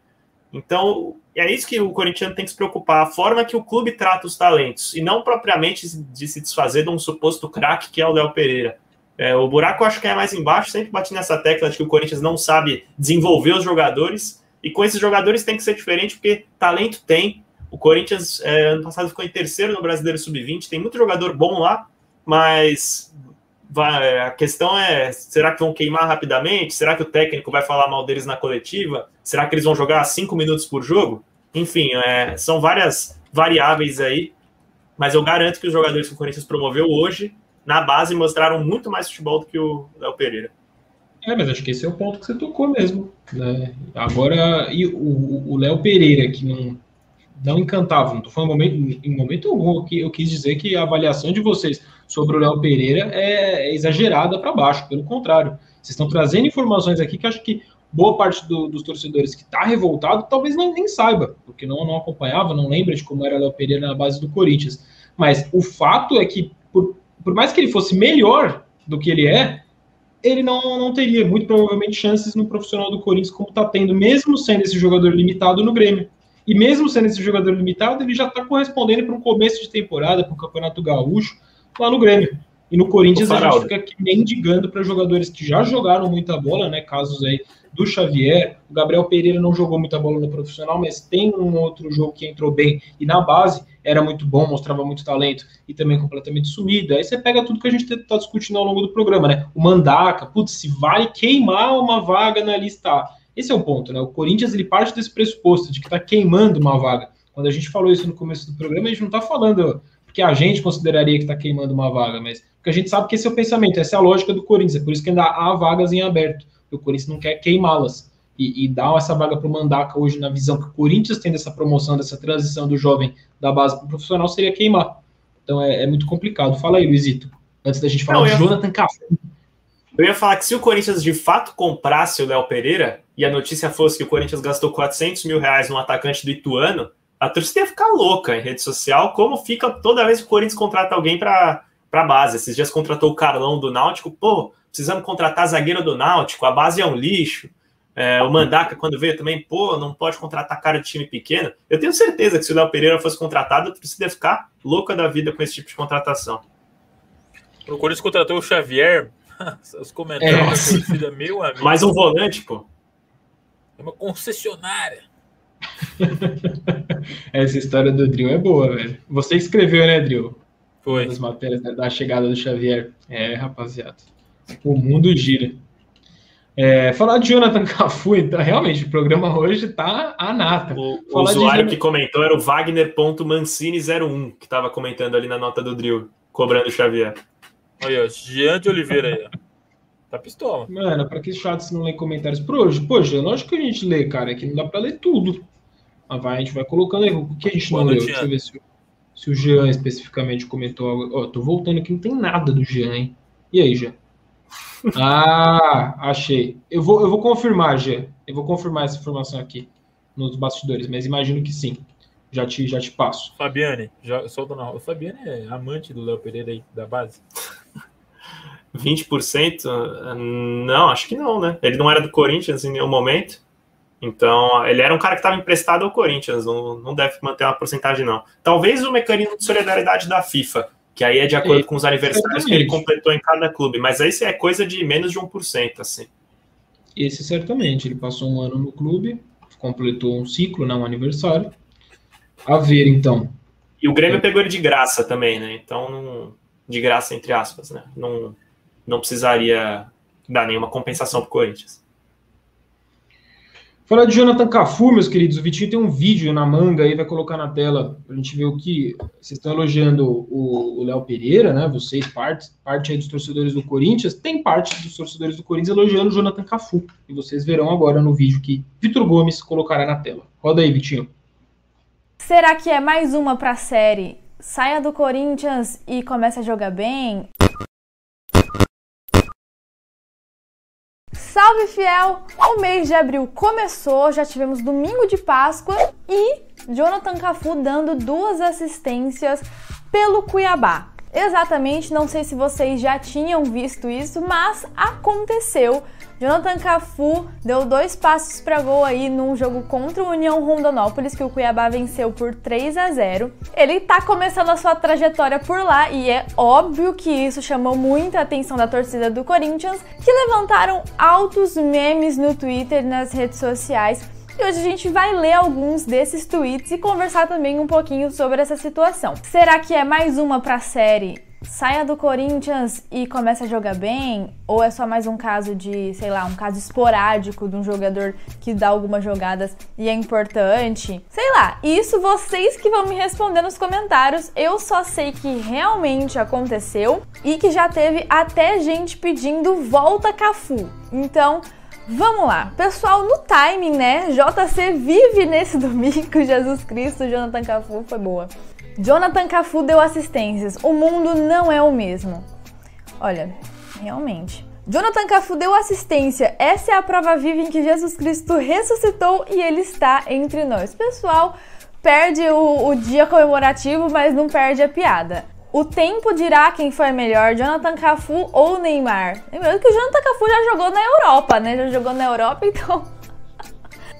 Então, é isso que o corintiano tem que se preocupar, a forma que o clube trata os talentos, e não propriamente de se desfazer de um suposto craque que é o Léo Pereira. É, o buraco acho que é mais embaixo, sempre bati nessa tecla de que o Corinthians não sabe desenvolver os jogadores, e com esses jogadores tem que ser diferente, porque talento tem. O Corinthians, é, ano passado, ficou em terceiro no Brasileiro Sub-20, tem muito jogador bom lá, mas vai, a questão é: será que vão queimar rapidamente? Será que o técnico vai falar mal deles na coletiva? Será que eles vão jogar cinco minutos por jogo? Enfim, é, são várias variáveis aí, mas eu garanto que os jogadores que o Corinthians promoveu hoje, na base, mostraram muito mais futebol do que o Léo Pereira. É, mas acho que esse é o ponto que você tocou mesmo. Né? Agora, e o Léo Pereira, que não, não encantava, não estou falando em momento algum que eu quis dizer que a avaliação de vocês sobre o Léo Pereira é, é exagerada para baixo, pelo contrário. Vocês estão trazendo informações aqui que acho que boa parte do, dos torcedores que está revoltado talvez nem, nem saiba, porque não, não acompanhava, não lembra de como era Léo Pereira na base do Corinthians. Mas o fato é que, por, por mais que ele fosse melhor do que ele é, ele não, não teria, muito provavelmente, chances no profissional do Corinthians, como está tendo, mesmo sendo esse jogador limitado no Grêmio. E mesmo sendo esse jogador limitado, ele já está correspondendo para um começo de temporada, para o Campeonato Gaúcho, lá no Grêmio. E no Corinthians a gente fica aqui mendigando para jogadores que já jogaram muita bola, né? Casos aí do Xavier. O Gabriel Pereira não jogou muita bola no profissional, mas tem um outro jogo que entrou bem e na base era muito bom, mostrava muito talento e também completamente sumido. Aí você pega tudo que a gente está discutindo ao longo do programa, né? O Mandaca, putz, se vai queimar uma vaga na lista A. Esse é o ponto, né? O Corinthians ele parte desse pressuposto de que está queimando uma vaga. Quando a gente falou isso no começo do programa, a gente não está falando que a gente consideraria que está queimando uma vaga, mas porque a gente sabe que esse é o pensamento, essa é a lógica do Corinthians, é por isso que ainda há vagas em aberto. O Corinthians não quer queimá-las. E, e dar essa vaga para o Mandaca hoje, na visão que o Corinthians tem dessa promoção, dessa transição do jovem da base para o profissional, seria queimar. Então é, é, muito complicado. Fala aí, Luizito, antes da gente falar não, de Jonathan Cafu. Eu ia falar que se o Corinthians de fato comprasse o Léo Pereira e a notícia fosse que o Corinthians gastou 400 mil reais no atacante do Ituano, a torcida ia ficar louca em rede social, como fica toda vez que o Corinthians contrata alguém para a base. Esses dias contratou o Carlão do Náutico, pô, precisamos contratar zagueiro do Náutico, a base é um lixo. É, o Mandaca, quando veio também, pô, não pode contratar cara de time pequeno. Eu tenho certeza que se o Léo Pereira fosse contratado, a torcida ia ficar louca da vida com esse tipo de contratação. O Corinthians contratou o Xavier, os comentários é, da torcida, meu amigo. Mais um volante, pô. É uma concessionária. Essa história do Drill é boa, velho. Você escreveu, né, Drill? Foi. As matérias da chegada do Xavier. É, rapaziada. O mundo gira. É, falar de Jonathan Cafu, então, realmente, o programa hoje tá a nata. O, o usuário de... que comentou era o Wagner.mancini01, que estava comentando ali na nota do Drill, cobrando o Xavier. Olha, Jean de Oliveira aí, Tá pistola. Mano, pra que chato se não lê comentários por hoje? Poxa, lógico que a gente lê, cara, é que não dá pra ler tudo. Mas vai, a gente vai colocando aí. O que a gente Boa não leu? Deixa eu ver se, se, o Jean especificamente comentou algo. Ó, tô voltando aqui, não tem nada do Jean, hein? E aí, Jean? Ah, achei. Eu vou, eu vou confirmar, Jean. Eu vou confirmar essa informação aqui nos bastidores, mas imagino que sim. Já te, já te passo. Fabiane, já, solta na O Fabiane é amante do Léo Pereira aí, da base. 20%? Não, acho que não, né? Ele não era do Corinthians em nenhum momento. Então, ele era um cara que estava emprestado ao Corinthians, não, não deve manter uma porcentagem, não. Talvez o mecanismo de solidariedade da FIFA, que aí é de acordo é, com os aniversários que ele completou em cada clube, mas aí é coisa de menos de 1%, assim. Esse certamente, ele passou um ano no clube, completou um ciclo, não um aniversário. A ver, então. E o Grêmio pegou ele de graça também, né? Então, não, de graça, entre aspas, né? Não, não precisaria dar nenhuma compensação para o Corinthians. Falar de Jonathan Cafu, meus queridos, o Vitinho tem um vídeo na manga aí, vai colocar na tela para a gente ver o que vocês estão elogiando o Léo Pereira, né? Vocês, parte, parte aí dos torcedores do Corinthians, tem parte dos torcedores do Corinthians elogiando o Jonathan Cafu. E vocês verão agora no vídeo que Vitor Gomes colocará na tela. Roda aí, Vitinho. Será que é mais uma para a série? Saia do Corinthians e comece a jogar bem? Salve fiel! O mês de abril começou, já tivemos domingo de Páscoa e Jonathan Cafu dando duas assistências pelo Cuiabá. Exatamente, não sei se vocês já tinham visto isso, mas aconteceu. Jonathan Cafu deu dois passos para gol aí num jogo contra o União Rondonópolis, que o Cuiabá venceu por 3 a 0. Ele tá começando a sua trajetória por lá e é óbvio que isso chamou muita atenção da torcida do Corinthians, que levantaram altos memes no Twitter e nas redes sociais. E hoje a gente vai ler alguns desses tweets e conversar também um pouquinho sobre essa situação. Será que é mais uma para a série saia do Corinthians e comece a jogar bem? Ou é só mais um caso de, sei lá, um caso esporádico de um jogador que dá algumas jogadas e é importante? Sei lá, isso vocês que vão me responder nos comentários. Eu só sei que realmente aconteceu e que já teve até gente pedindo volta Cafu. Então, Vamos lá, pessoal, no timing, né? JC vive nesse domingo, Jesus Cristo, Jonathan Cafu foi boa. Jonathan Cafu deu assistências. O mundo não é o mesmo. Olha, realmente. Jonathan Cafu deu assistência. Essa é a prova viva em que Jesus Cristo ressuscitou e ele está entre nós. Pessoal, perde o, o dia comemorativo, mas não perde a piada. O tempo dirá quem foi melhor, Jonathan Cafu ou Neymar. Lembrando que o Jonathan Cafu já jogou na Europa, né? Já jogou na Europa, então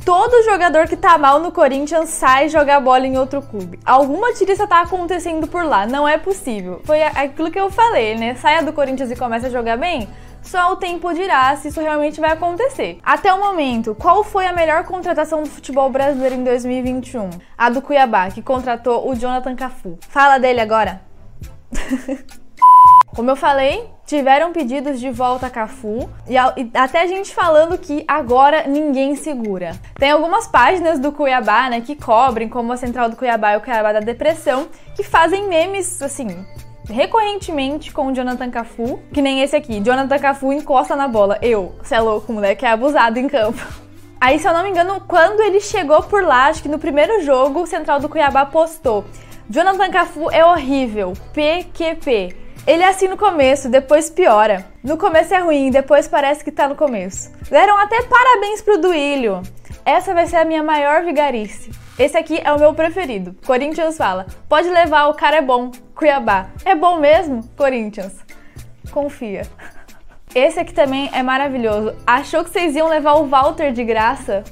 todo jogador que tá mal no Corinthians sai jogar bola em outro clube. Alguma tirista tá acontecendo por lá, não é possível. Foi aquilo que eu falei, né? Saia do Corinthians e comece a jogar bem. Só o tempo dirá se isso realmente vai acontecer. Até o momento, qual foi a melhor contratação do futebol brasileiro em 2021? A do Cuiabá, que contratou o Jonathan Cafu. Fala dele agora. Como eu falei, tiveram pedidos de volta a Cafu e, até gente falando que agora ninguém segura. Tem algumas páginas do Cuiabá, né, que cobrem como a central do Cuiabá e o Cuiabá da depressão, que fazem memes assim, recorrentemente com o Jonathan Cafu, que nem esse aqui. Jonathan Cafu encosta na bola. Eu, você é louco, moleque, é abusado em campo. Aí, se eu não me engano, quando ele chegou por lá, acho que no primeiro jogo, o central do Cuiabá postou: Jonathan Cafu é horrível, PQP. Ele é assim no começo, depois piora. No começo é ruim, depois parece que tá no começo. Deram até parabéns pro Duílio. Essa vai ser a minha maior vigarice. Esse aqui é o meu preferido. Corinthians fala: pode levar, o cara é bom. Cuiabá. É bom mesmo? Corinthians. Confia. Esse aqui também é maravilhoso. Achou que vocês iam levar o Walter de graça?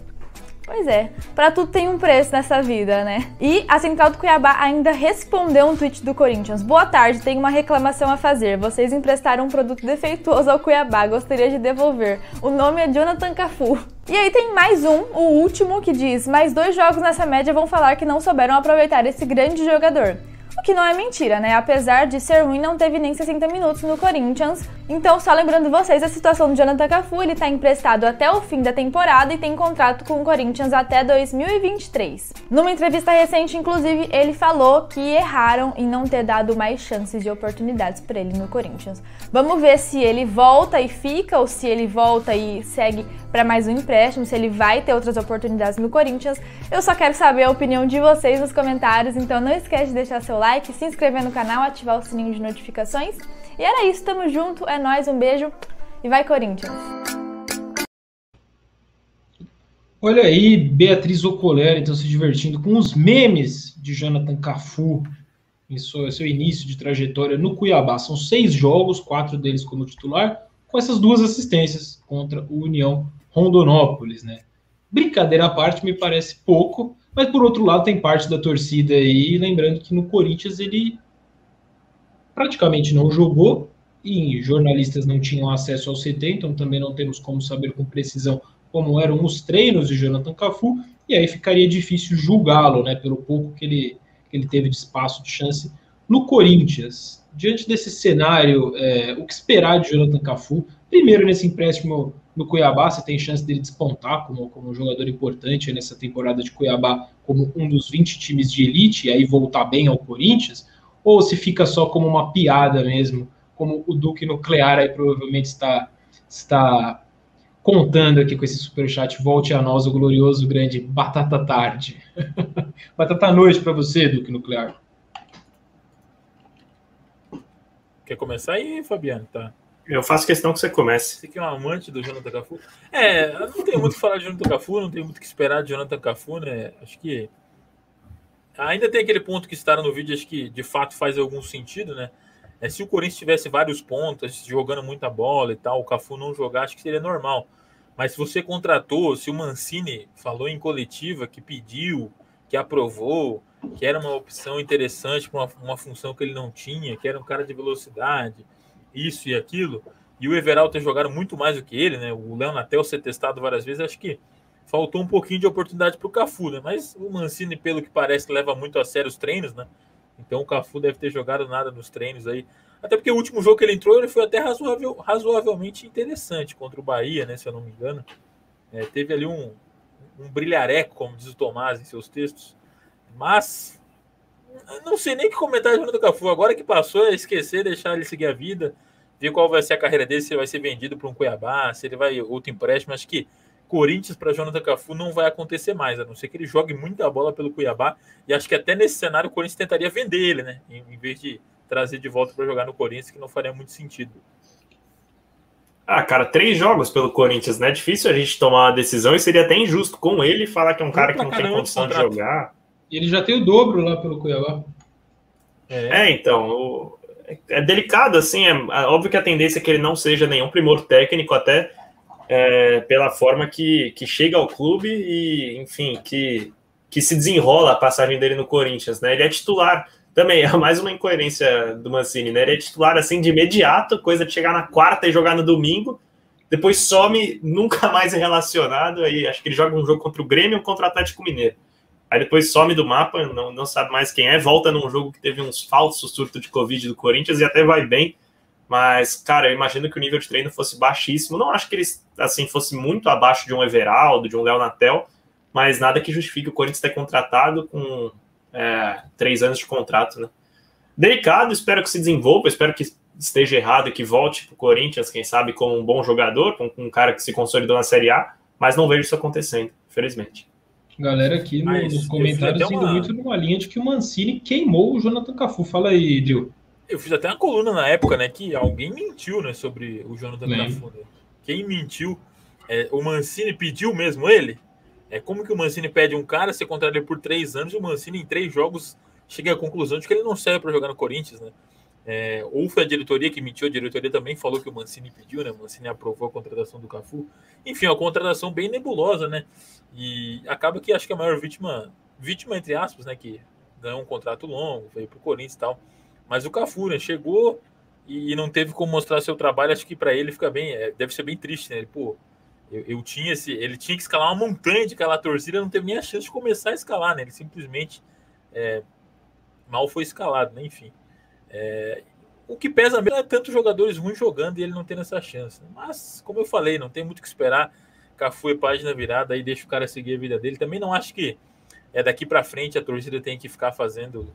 Pois é, para tudo tem um preço nessa vida, né? E a Central do Cuiabá ainda respondeu um tweet do Corinthians. Boa tarde, tenho uma reclamação a fazer. Vocês emprestaram um produto defeituoso ao Cuiabá, gostaria de devolver. O nome é Jonathan Cafu. E aí tem mais um, o último, que diz: mais dois jogos nessa média vão falar que não souberam aproveitar esse grande jogador. O que não é mentira, né? Apesar de ser ruim, não teve nem 60 minutos no Corinthians. Então, só lembrando vocês a situação do Jonathan Cafu, ele tá emprestado até o fim da temporada e tem contrato com o Corinthians até 2023. Numa entrevista recente, inclusive, ele falou que erraram em não ter dado mais chances de oportunidades para ele no Corinthians. Vamos ver se ele volta e fica ou se ele volta e segue para mais um empréstimo, se ele vai ter outras oportunidades no Corinthians. Eu só quero saber a opinião de vocês nos comentários, então não esquece de deixar seu like, se inscrever no canal, ativar o sininho de notificações. E era isso, tamo junto, é nós, um beijo e vai Corinthians! Olha aí, Beatriz Ocoler, então se divertindo com os memes de Jonathan Cafu em seu, seu início de trajetória no Cuiabá. São seis jogos, quatro deles como titular, com essas duas assistências contra o União Rondonópolis, né? Brincadeira à parte, me parece pouco, mas por outro lado tem parte da torcida aí, lembrando que no Corinthians ele praticamente não jogou e jornalistas não tinham acesso ao CT, então também não temos como saber com precisão como eram os treinos de Jonathan Cafu, e aí ficaria difícil julgá-lo, né, pelo pouco que ele, que ele teve de espaço, de chance no Corinthians. Diante desse cenário, é, o que esperar de Jonathan Cafu? Primeiro, nesse empréstimo no Cuiabá, você tem chance dele despontar como, como um jogador importante nessa temporada de Cuiabá, como um dos 20 times de elite, e aí voltar bem ao Corinthians, ou se fica só como uma piada mesmo, como o Duque Nuclear aí provavelmente está, está contando aqui com esse superchat, volte a nós o glorioso grande Batata Tarde. batata Noite para você, Duque Nuclear. Quer começar aí, Fabiano? Tá. Eu faço questão que você comece. Você que é um amante do Jonathan Cafu. É, não tem muito o que falar de Jonathan Cafu, não tem muito o que esperar de Jonathan Cafu, né? Acho que ainda tem aquele ponto que está no vídeo, acho que de fato faz algum sentido, né? É, se o Corinthians tivesse vários pontos, jogando muita bola e tal, o Cafu não jogar, acho que seria normal. Mas se você contratou, se o Mancini falou em coletiva que pediu, que aprovou, que era uma opção interessante para uma, uma função que ele não tinha, que era um cara de velocidade, isso e aquilo, e o Everal ter jogado muito mais do que ele, né? O Léo Natel ser testado várias vezes, acho que faltou um pouquinho de oportunidade para o Cafu, né? Mas o Mancini, pelo que parece, leva muito a sério os treinos, né? Então o Cafu deve ter jogado nada nos treinos aí. Até porque o último jogo que ele entrou, ele foi até razoável, razoavelmente interessante contra o Bahia, né? Se eu não me engano. É, teve ali um, um brilhareco, como diz o Tomás em seus textos. Mas não sei nem que comentar do Cafu. Agora que passou, é esquecer, deixar ele seguir a vida, ver qual vai ser a carreira dele, se ele vai ser vendido para um Cuiabá, se ele vai outro empréstimo. Acho que Corinthians para Jonathan Cafu não vai acontecer mais, a não ser que ele jogue muita bola pelo Cuiabá. E acho que até nesse cenário o Corinthians tentaria vender ele, né? Em, em vez de trazer de volta para jogar no Corinthians, que não faria muito sentido. Ah, cara, três jogos pelo Corinthians, né? É difícil a gente tomar uma decisão e seria até injusto com ele falar que é um cara que não tem condição de jogar. Ele já tem o dobro lá pelo Cuiabá. É, é então, o... é delicado, assim, é... é óbvio que a tendência é que ele não seja nenhum primor técnico, até é, pela forma que, que chega ao clube e, enfim, que, que se desenrola a passagem dele no Corinthians, né? Ele é titular também, é mais uma incoerência do Mancini, né? Ele é titular assim de imediato, coisa de chegar na quarta e jogar no domingo, depois some, nunca mais é relacionado, aí acho que ele joga um jogo contra o Grêmio ou contra o Atlético Mineiro. Aí depois some do mapa, não, não sabe mais quem é, volta num jogo que teve uns falsos surtos de Covid do Corinthians e até vai bem. Mas, cara, eu imagino que o nível de treino fosse baixíssimo. Não acho que ele assim fosse muito abaixo de um Everaldo, de um Léo Natel, mas nada que justifique o Corinthians ter contratado com é, três anos de contrato, né? Delicado, espero que se desenvolva, espero que esteja errado e que volte para o Corinthians, quem sabe, como um bom jogador, com um cara que se consolidou na Série A, mas não vejo isso acontecendo, infelizmente. Galera aqui no, nos comentários indo uma... muito numa linha de que o Mancini queimou o Jonathan Cafu. Fala aí, Dil. Eu fiz até uma coluna na época, né, que alguém mentiu, né, sobre o Jonathan Cafu. Né? Quem mentiu? É, o Mancini pediu mesmo ele? É como que o Mancini pede um cara, você contrata ele por três anos e o Mancini em três jogos chega à conclusão de que ele não serve para jogar no Corinthians, né? É, ou foi a diretoria que mentiu, a diretoria também falou que o Mancini pediu, né? O Mancini aprovou a contratação do Cafu. Enfim, uma contratação bem nebulosa, né? E acaba que acho que a maior vítima, vítima entre aspas, né? Que ganhou um contrato longo, veio para o Corinthians e tal. Mas o Cafu, né? Chegou e não teve como mostrar seu trabalho. Acho que para ele fica bem, é, deve ser bem triste, né? Ele, pô, eu, eu, tinha esse, ele tinha que escalar uma montanha de aquela torcida, não teve nem a chance de começar a escalar, né? Ele simplesmente é, mal foi escalado, né? Enfim. É, o que pesa mesmo é tanto jogadores ruins jogando e ele não tendo essa chance. Mas, como eu falei, não tem muito o que esperar. Cafu é página virada, aí deixa o cara seguir a vida dele. Também não acho que é daqui para frente a torcida tem que ficar fazendo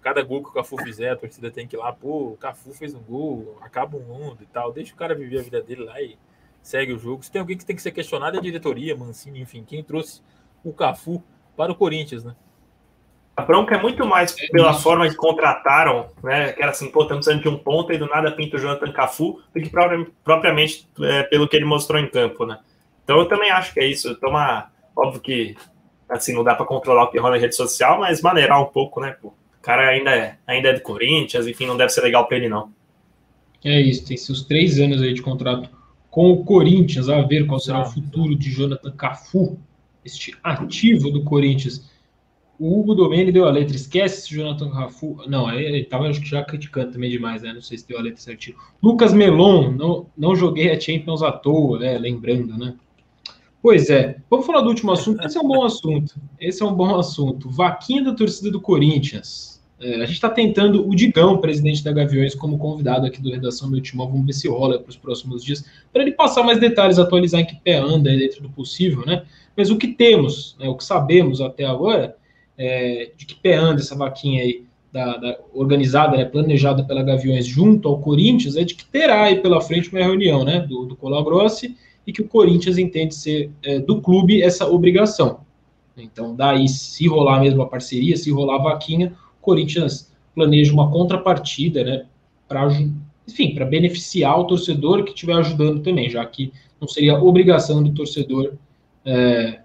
cada gol que o Cafu fizer, a torcida tem que ir lá, pô, o Cafu fez um gol, acaba um mundo e tal. Deixa o cara viver a vida dele lá e segue o jogo. Se tem alguém que tem que ser questionado, é a diretoria, Mancini, enfim, quem trouxe o Cafu para o Corinthians, né? A bronca é muito mais pela forma que contrataram, né? Que era assim, pô, estamos precisando de um ponto e do nada pinta o Jonathan Cafu, do que propriamente é, pelo que ele mostrou em campo, né? Então eu também acho que é isso. Toma, óbvio que assim, não dá para controlar o que rola na rede social, mas maneirar um pouco, né? Pô, o cara ainda é, ainda é do Corinthians, enfim, não deve ser legal para ele, não. É isso, tem seus três anos aí de contrato com o Corinthians, a ver qual será o futuro de Jonathan Cafu, este ativo do Corinthians. O Hugo Domene deu a letra, esquece esse Jonathan Cafu. Não, ele estava acho que já criticando também demais, né? Não sei se deu a letra certinho. Lucas Melon, não, não joguei a Champions à toa, né? Lembrando, né? Pois é, vamos falar do último assunto. Esse é um bom assunto. Esse é um bom assunto. Vaquinha da torcida do Corinthians. É, a gente está tentando o Digão, presidente da Gaviões, como convidado aqui do Redação Meu Timão. Vamos ver se rola para os próximos dias, para ele passar mais detalhes, atualizar em que pé anda dentro do possível, né? Mas o que temos, né, o que sabemos até agora, é, de que pé anda essa vaquinha aí, da, da, organizada, né, planejada pela Gaviões junto ao Corinthians, é de que terá aí pela frente uma reunião né, do, do Colagrossi e que o Corinthians entende ser é, do clube essa obrigação. Então, daí, se rolar mesmo a parceria, se rolar a vaquinha, Corinthians planeja uma contrapartida, né, para enfim, para beneficiar o torcedor que estiver ajudando também, já que não seria obrigação do torcedor é,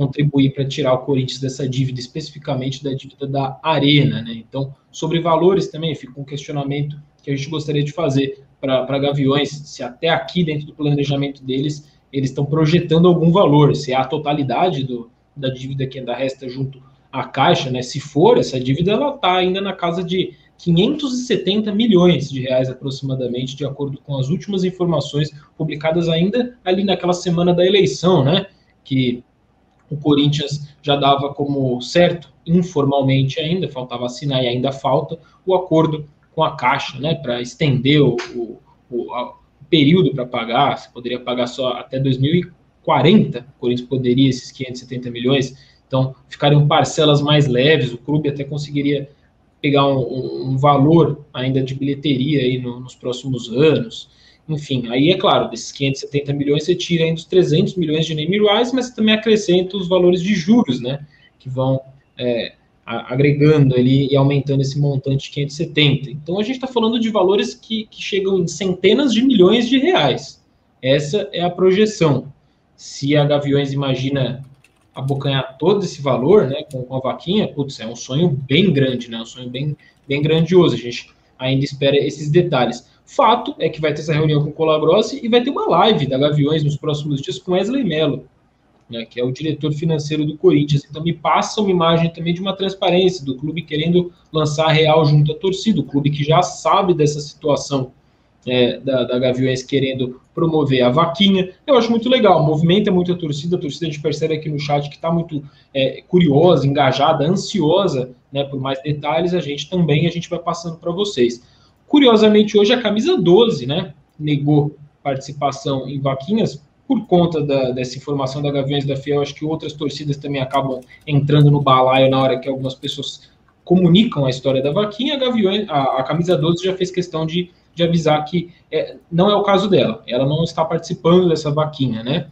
contribuir para tirar o Corinthians dessa dívida, especificamente da dívida da Arena, né? Então, sobre valores também, fica um questionamento que a gente gostaria de fazer para Gaviões, se até aqui dentro do planejamento deles, eles estão projetando algum valor, se é a totalidade do, da dívida que ainda resta junto a Caixa, né, se for essa dívida, ela está ainda na casa de 570 milhões de reais aproximadamente, de acordo com as últimas informações publicadas ainda ali naquela semana da eleição, né, que o Corinthians já dava como certo, informalmente ainda, faltava assinar e ainda falta, o acordo com a Caixa, né, para estender o, o, o, período para pagar, você poderia pagar só até 2040, o Corinthians poderia esses 570 milhões, então ficariam parcelas mais leves, o clube até conseguiria pegar um, um valor ainda de bilheteria aí no, nos próximos anos, enfim, aí é claro, desses 570 milhões você tira ainda os 300 milhões de rights, mas também acrescenta os valores de juros, né, que vão é, agregando ali e aumentando esse montante de 570. Então a gente está falando de valores que, que chegam em centenas de milhões de reais. Essa é a projeção. Se a Gaviões imagina abocanhar todo esse valor, né, com, com a vaquinha, putz, é um sonho bem grande, né, um sonho bem, bem grandioso. A gente ainda espera esses detalhes. Fato é que vai ter essa reunião com o Colagrossi e vai ter uma live da Gaviões nos próximos dias com Wesley Mello, né, que é o diretor financeiro do Corinthians. Então me passa uma imagem também de uma transparência do clube querendo lançar a real junto à torcida, o clube que já sabe dessa situação é, da, da, Gaviões querendo promover a vaquinha. Eu acho muito legal, movimenta muito a torcida, a torcida a gente percebe aqui no chat que está muito é, curiosa, engajada, ansiosa né, por mais detalhes, a gente também, a gente vai passando para vocês. Curiosamente, hoje a camisa 12 né, negou participação em vaquinhas por conta da, dessa informação da Gaviões da Fiel, acho que outras torcidas também acabam entrando no balaio na hora que algumas pessoas comunicam a história da vaquinha, a Gaviões, a, a camisa 12 já fez questão de, de avisar que é, não é o caso dela, ela não está participando dessa vaquinha, né?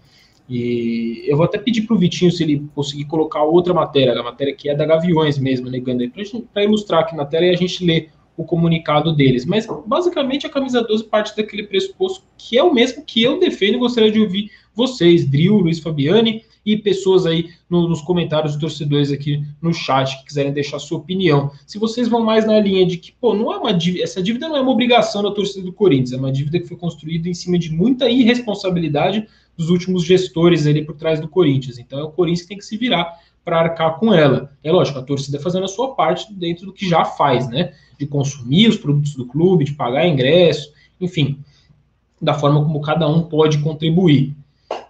E eu vou até pedir para o Vitinho se ele conseguir colocar outra matéria, a matéria que é da Gaviões mesmo, negando aí, para ilustrar aqui na tela e a gente ler o comunicado deles. Mas, basicamente, a camisa 12 parte daquele pressuposto que é o mesmo que eu defendo e gostaria de ouvir vocês, Drill, Luiz Fabiani e pessoas aí no, nos comentários, os torcedores aqui no chat que quiserem deixar sua opinião. Se vocês vão mais na linha de que, pô, não é uma dívida, essa dívida não é uma obrigação da torcida do Corinthians, é uma dívida que foi construída em cima de muita irresponsabilidade dos últimos gestores ali por trás do Corinthians. Então é o Corinthians que tem que se virar para arcar com ela. É lógico, a torcida fazendo a sua parte dentro do que já faz, né? De consumir os produtos do clube, de pagar ingresso, enfim, da forma como cada um pode contribuir.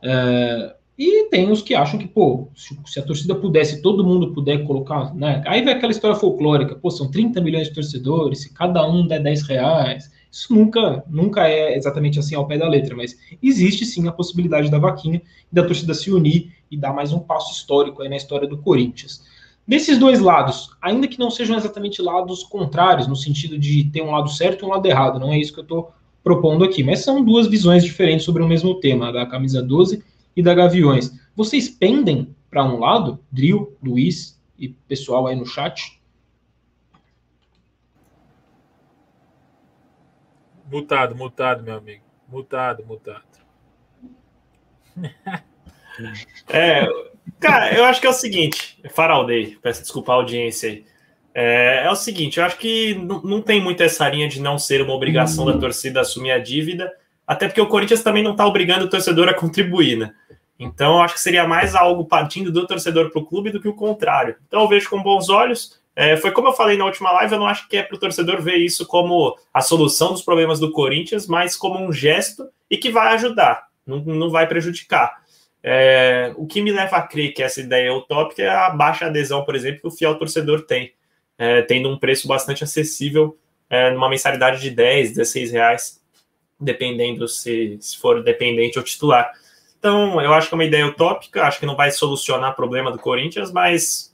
É, e tem os que acham que, pô, se, a torcida pudesse, todo mundo puder colocar, né? Aí vem aquela história folclórica, pô, são 30 milhões de torcedores, se cada um der 10 reais. Isso nunca, nunca é exatamente assim ao pé da letra, mas existe sim a possibilidade da vaquinha e da torcida se unir e dar mais um passo histórico aí na história do Corinthians. Desses dois lados, ainda que não sejam exatamente lados contrários, no sentido de ter um lado certo e um lado errado, não é isso que eu estou propondo aqui, mas são duas visões diferentes sobre o mesmo tema, da camisa 12 e da Gaviões. Vocês pendem para um lado, Drill, Luiz e pessoal aí no chat? Mutado, mutado, meu amigo. Mutado, mutado. É, Cara, eu acho que é o seguinte, Faraldei, peço desculpa a audiência aí. É, é o seguinte, eu acho que não, tem muito essa linha de não ser uma obrigação da torcida assumir a dívida, até porque o Corinthians também não está obrigando o torcedor a contribuir, né? Então, eu acho que seria mais algo partindo do torcedor para o clube do que o contrário. Então, eu vejo com bons olhos. É, foi como eu falei na última live, eu não acho que é para o torcedor ver isso como a solução dos problemas do Corinthians, mas como um gesto e que vai ajudar, não, não vai prejudicar. É, o que me leva a crer que essa ideia é utópica é a baixa adesão, por exemplo, que o fiel torcedor tem, é, tendo um preço bastante acessível é, numa mensalidade de 10, 16 reais, dependendo se, se for dependente ou titular. Então, eu acho que é uma ideia utópica, acho que não vai solucionar o problema do Corinthians, mas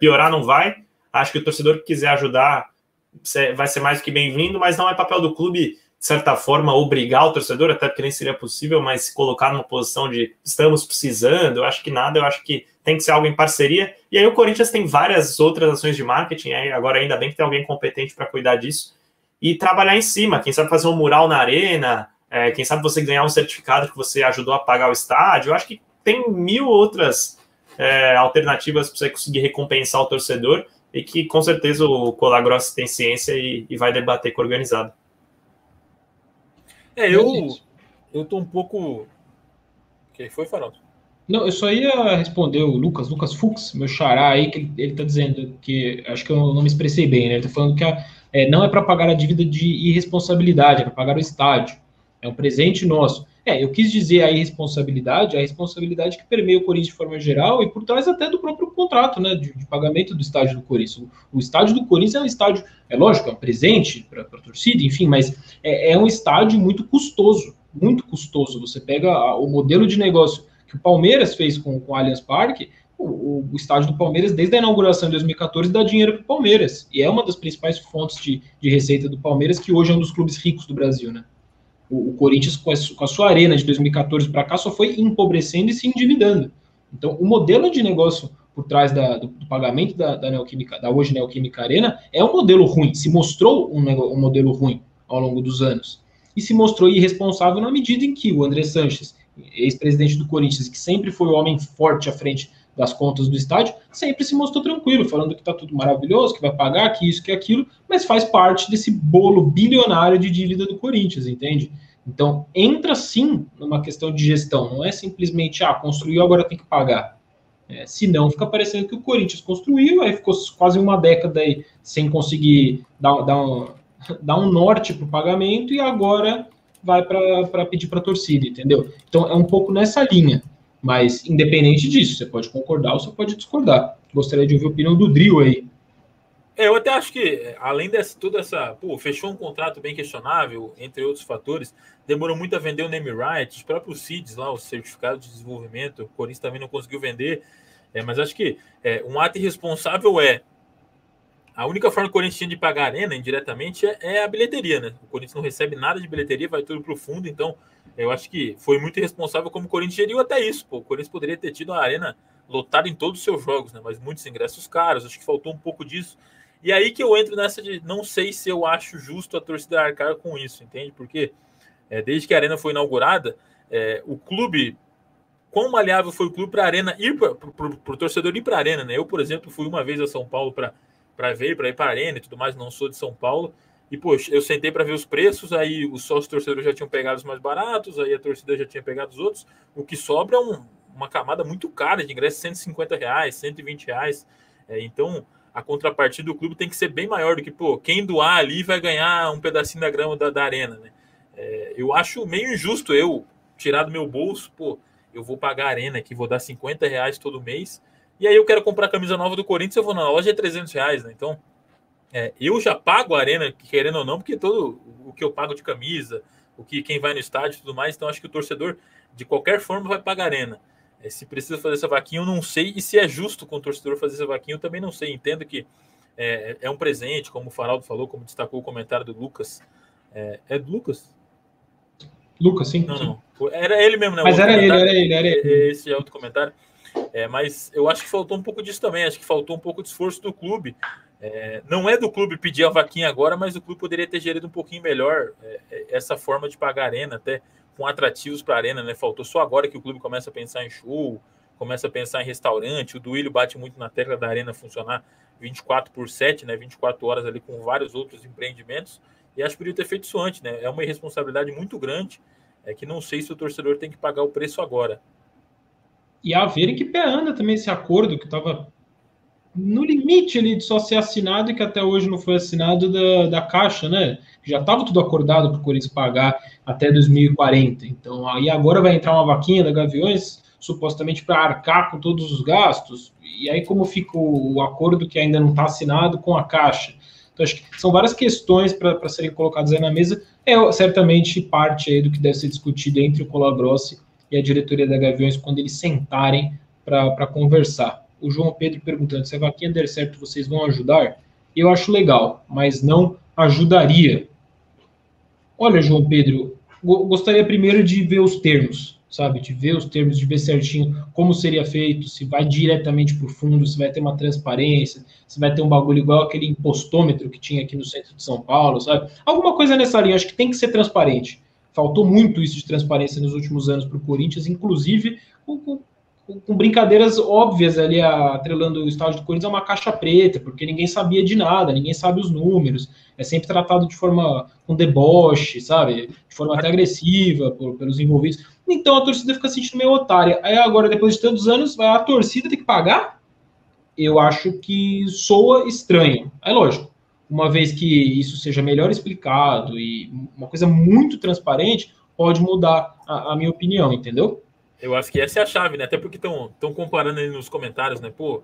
piorar não vai. Acho que o torcedor que quiser ajudar vai ser mais do que bem-vindo, mas não é papel do clube de certa forma, obrigar o torcedor, até porque nem seria possível, mas se colocar numa posição de estamos precisando, eu acho que nada, eu acho que tem que ser algo em parceria. E aí o Corinthians tem várias outras ações de marketing, agora ainda bem que tem alguém competente para cuidar disso, e trabalhar em cima, quem sabe fazer um mural na arena, é, quem sabe você ganhar um certificado que você ajudou a pagar o estádio, eu acho que tem mil outras é, alternativas para você conseguir recompensar o torcedor, e que com certeza o Colagross tem ciência e, e vai debater com o organizado. É, eu, eu tô um pouco. Quem foi, Farol? Não, eu só ia responder o Lucas, Lucas Fux, meu xará aí, que ele, ele tá dizendo que, acho que eu não me expressei bem, né? Ele tá falando que a, é, não é para pagar a dívida de irresponsabilidade, é para pagar o estádio. É um presente nosso. É, eu quis dizer a irresponsabilidade, a responsabilidade que permeia o Corinthians de forma geral e por trás até do próprio contrato, né, de, de pagamento do estádio do Corinthians. O, o, estádio do Corinthians é um estádio, é lógico, é um presente para a torcida, enfim, mas é, é, um estádio muito custoso, muito custoso. Você pega a, o modelo de negócio que o Palmeiras fez com, com o Allianz Parque, o, o, estádio do Palmeiras, desde a inauguração em 2014, dá dinheiro para o Palmeiras. E é uma das principais fontes de, de receita do Palmeiras, que hoje é um dos clubes ricos do Brasil, né? O, Corinthians, com a, com a, sua arena de 2014 para cá, só foi empobrecendo e se endividando. Então, o modelo de negócio por trás da, do, do, pagamento da, da, Neoquímica, da hoje Neoquímica Arena é um modelo ruim, se mostrou um, um modelo ruim ao longo dos anos. E se mostrou irresponsável na medida em que o André Sanches, ex-presidente do Corinthians, que sempre foi o homem forte à frente das contas do estádio, sempre se mostrou tranquilo, falando que está tudo maravilhoso, que vai pagar, que isso, que aquilo, mas faz parte desse bolo bilionário de dívida do Corinthians, entende? Então, entra sim numa questão de gestão, não é simplesmente, ah, construiu, agora tem que pagar. É, se não, fica parecendo que o Corinthians construiu, aí ficou quase uma década aí sem conseguir dar, dar, um, dar um norte para o pagamento e agora vai para pedir para a torcida, entendeu? Então, é um pouco nessa linha. Mas, independente disso, você pode concordar ou você pode discordar. Gostaria de ouvir a opinião do Drill aí. É, eu até acho que, além dessa, toda essa. Pô, fechou um contrato bem questionável, entre outros fatores, demorou muito a vender o name right, os próprios CIDs lá, o certificado de desenvolvimento, o Corinthians também não conseguiu vender. É, mas acho que é, um ato irresponsável é. A única forma que o Corinthians tinha de pagar a arena indiretamente é, é a bilheteria, né? O Corinthians não recebe nada de bilheteria, vai tudo para o fundo, então eu acho que foi muito irresponsável como o Corinthians geriu até isso. Pô. O Corinthians poderia ter tido a arena lotada em todos os seus jogos, né? Mas muitos ingressos caros, acho que faltou um pouco disso. E aí que eu entro nessa de não sei se eu acho justo a torcida arcar com isso, entende? Porque é, desde que a arena foi inaugurada, é, o clube, quão maleável foi o clube para a arena ir para o torcedor ir para a arena, né? Eu, por exemplo, fui uma vez a São Paulo para ver, para ir para a arena e tudo mais, não sou de São Paulo. E, poxa, eu sentei para ver os preços, aí os sócios torcedores já tinham pegado os mais baratos, aí a torcida já tinha pegado os outros. O que sobra é um, uma camada muito cara de ingresso, 150 reais, 120 reais. É, então, a contrapartida do clube tem que ser bem maior do que, pô, quem doar ali vai ganhar um pedacinho da grama da, da arena, né? É, eu acho meio injusto eu tirar do meu bolso, pô, eu vou pagar a arena aqui, vou dar 50 reais todo mês, e aí eu quero comprar a camisa nova do Corinthians, eu vou na loja é 300 reais, né? Então, é, eu já pago a arena, querendo ou não, porque todo o que eu pago de camisa, o que quem vai no estádio e tudo mais, então acho que o torcedor, de qualquer forma, vai pagar a arena. É, se precisa fazer essa vaquinha, eu não sei, e se é justo com o torcedor fazer essa vaquinha, eu também não sei. Entendo que é, é um presente, como o Faraldo falou, como destacou o comentário do Lucas. É, é do Lucas? Lucas, sim. Não, não. Era ele mesmo, né? Mas era ele, era ele, era ele. Esse é outro comentário. É, mas eu acho que faltou um pouco disso também. Acho que faltou um pouco de esforço do clube é, não é do clube pedir a vaquinha agora, mas o clube poderia ter gerido um pouquinho melhor é, é essa forma de pagar a arena, até com atrativos para a arena, né? Faltou só agora que o clube começa a pensar em show, começa a pensar em restaurante. O Duílio bate muito na tecla da arena funcionar 24 por 7, né? 24 horas ali com vários outros empreendimentos. E acho que poderia ter feito isso antes, né? É uma irresponsabilidade muito grande, é que não sei se o torcedor tem que pagar o preço agora. E a ver em que pé anda também esse acordo que estava no limite ali de só ser assinado e que até hoje não foi assinado da, da Caixa, né? Já estava tudo acordado para o Corinthians pagar até 2040. Então, aí agora vai entrar uma vaquinha da Gaviões, supostamente para arcar com todos os gastos. E aí, como fica o, o acordo que ainda não está assinado com a Caixa? Então, acho que são várias questões para serem colocadas aí na mesa. É certamente parte aí do que deve ser discutido entre o Colagrossi e a diretoria da Gaviões quando eles sentarem para conversar o João Pedro perguntando se a vaquinha der certo, vocês vão ajudar? Eu acho legal, mas não ajudaria. Olha, João Pedro, gostaria primeiro de ver os termos, sabe? De ver os termos, de ver certinho como seria feito, se vai diretamente para o fundo, se vai ter uma transparência, se vai ter um bagulho igual aquele impostômetro que tinha aqui no centro de São Paulo, sabe? Alguma coisa nessa linha, acho que tem que ser transparente. Faltou muito isso de transparência nos últimos anos para o Corinthians, inclusive com, com brincadeiras óbvias ali, atrelando o estádio do Corinthians a uma caixa preta, porque ninguém sabia de nada, ninguém sabe os números, é sempre tratado de forma com deboche, sabe? De forma até agressiva por, pelos envolvidos. Então a torcida fica sentindo meio otária. Aí agora, depois de tantos anos, a torcida tem que pagar? Eu acho que soa estranho. É lógico, uma vez que isso seja melhor explicado e uma coisa muito transparente, pode mudar a, a minha opinião, entendeu? Eu acho que essa é a chave, né? Até porque estão comparando aí nos comentários, né? Pô,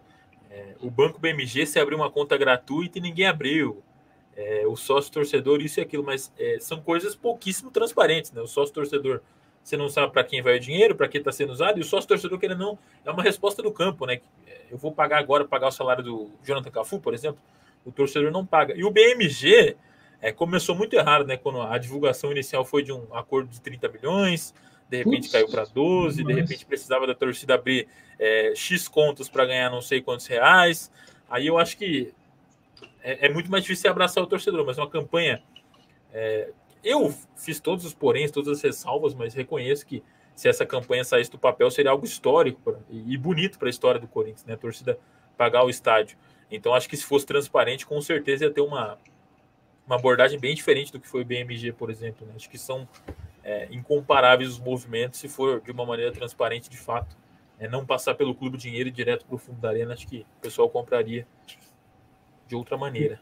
é, o Banco BMG se abriu uma conta gratuita e ninguém abriu. É, o sócio torcedor, isso e aquilo, mas é, são coisas pouquíssimo transparentes, né? O sócio torcedor, você não sabe para quem vai o dinheiro, para que está sendo usado, e o sócio torcedor, querendo não, é uma resposta do campo, né? É, eu vou pagar agora, pagar o salário do Jonathan Cafu, por exemplo, o torcedor não paga. E o BMG é, começou muito errado, né? Quando a divulgação inicial foi de um acordo de 30 milhões, de repente caiu para 12, de repente precisava da torcida abrir é, X contas para ganhar não sei quantos reais. Aí eu acho que é, é, muito mais difícil abraçar o torcedor, mas uma campanha. É, eu fiz todos os poréns, todas as ressalvas, mas reconheço que se essa campanha saísse do papel seria algo histórico pra, e, e bonito para a história do Corinthians, né? A torcida pagar o estádio. Então acho que se fosse transparente, com certeza ia ter uma, uma abordagem bem diferente do que foi o BMG, por exemplo. Né? Acho que são é, incomparáveis os movimentos se for de uma maneira transparente de fato. É, não passar pelo clube dinheiro e direto para o fundo da arena, acho que o pessoal compraria de outra maneira.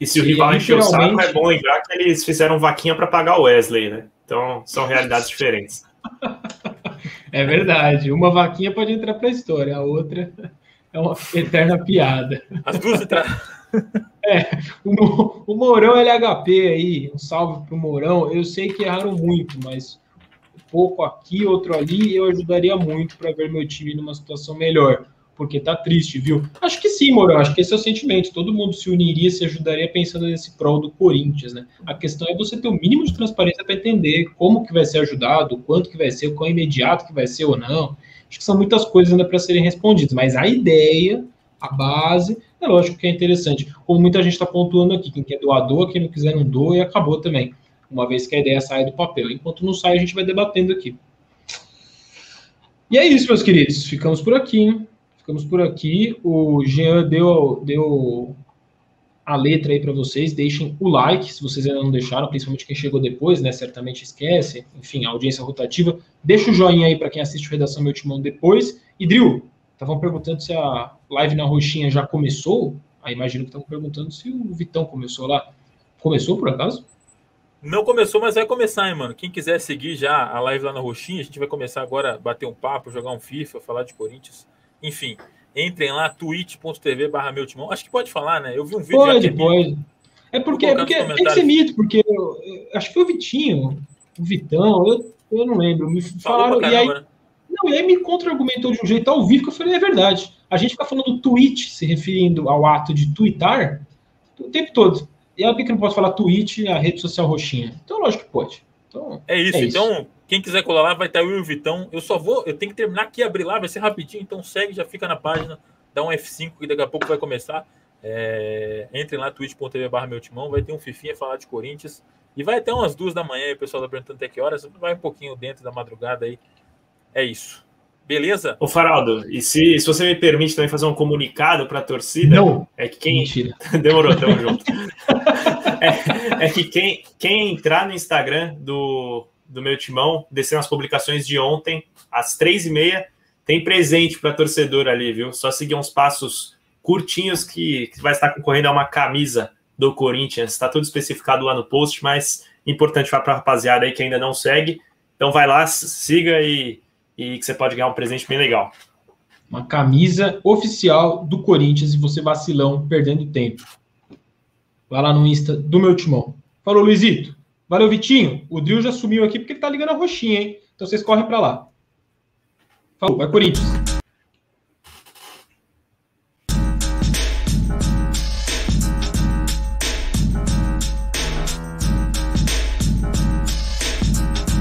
E se o rival encher o saco, é bom lembrar que eles fizeram vaquinha para pagar o Wesley, né? Então são realidades diferentes. É verdade. Uma vaquinha pode entrar para a história, a outra é uma eterna piada. As duas entraram. É, o, Mourão LHP aí, um salve pro Mourão. Eu sei que erraram muito, mas um pouco aqui, outro ali, eu ajudaria muito para ver meu time numa situação melhor, porque tá triste, viu? Acho que sim, Mourão, acho que esse é o sentimento. Todo mundo se uniria, se ajudaria pensando nesse prol do Corinthians, né? A questão é você ter o mínimo de transparência para entender como que vai ser ajudado, quanto que vai ser, o quão imediato que vai ser ou não. Acho que são muitas coisas ainda para serem respondidas, mas a ideia, a base, é lógico que é interessante. Como muita gente está pontuando aqui, quem quer doar, doa, quem não quiser, não doa, e acabou também. Uma vez que a ideia sai do papel. Enquanto não sai, a gente vai debatendo aqui. E é isso, meus queridos. Ficamos por aqui. Hein? Ficamos por aqui. O Jean deu, deu a letra aí para vocês. Deixem o like, se vocês ainda não deixaram, principalmente quem chegou depois, né? Certamente esquece. Enfim, a audiência rotativa. Deixa o joinha aí para quem assiste o Redação Meu Timão depois. E, Drill, estavam perguntando se a live na Roxinha já começou. Aí imagino que estavam perguntando se o Vitão começou lá. Começou, por acaso? Não começou, mas vai começar, hein, mano. Quem quiser seguir já a live lá na Roxinha, a gente vai começar agora a bater um papo, jogar um FIFA, falar de Corinthians. Enfim, Entrem lá, twitch.tv barra meu timão. Acho que pode falar, né? Eu vi um vídeo. Pode, pode. É porque, é porque tem que ser mito, porque eu, eu, acho que foi o Vitinho, o Vitão, eu, eu não lembro. Me falaram. e aí, né? Não, e aí me contra-argumentou de um jeito ao vivo que eu falei, é verdade. A gente fica falando tweet, se referindo ao ato de twittar, o tempo todo. E aí, por que não pode falar tweet, a rede social roxinha? Então, lógico que pode. Então, é isso. É então, isso. Quem quiser colar lá, vai estar eu e o Vitão. Eu só vou, eu tenho que terminar aqui, abrir lá, vai ser rapidinho, então segue, já fica na página, dá um F5 que daqui a pouco vai começar. É, entrem lá, twitch.tv barra meu timão, vai ter um fifinha falar de Corinthians. E vai até umas duas da manhã, o pessoal tá perguntando até que horas, vai um pouquinho dentro da madrugada aí. É isso. Beleza? Ô, Faraldo, e se, se você me permite também fazer um comunicado para a torcida, Não. é que quem. Mentira. Demorou, tamo junto. é, é que quem, quem entrar no Instagram do, do meu timão, descendo as publicações de ontem, às três e meia. Tem presente para torcedor ali, viu? Só seguir uns passos curtinhos que, que vai estar concorrendo a uma camisa do Corinthians. Está tudo especificado lá no post, mas importante para a rapaziada aí que ainda não segue. Então vai lá, siga e, e que você pode ganhar um presente bem legal. Uma camisa oficial do Corinthians e você vacilão, perdendo tempo. Vai lá no Insta do meu timão. Falou, Luizito. Valeu, Vitinho. O Drill já sumiu aqui porque ele tá ligando a roxinha, hein? Então vocês correm para lá. Falou, vai Corinthians.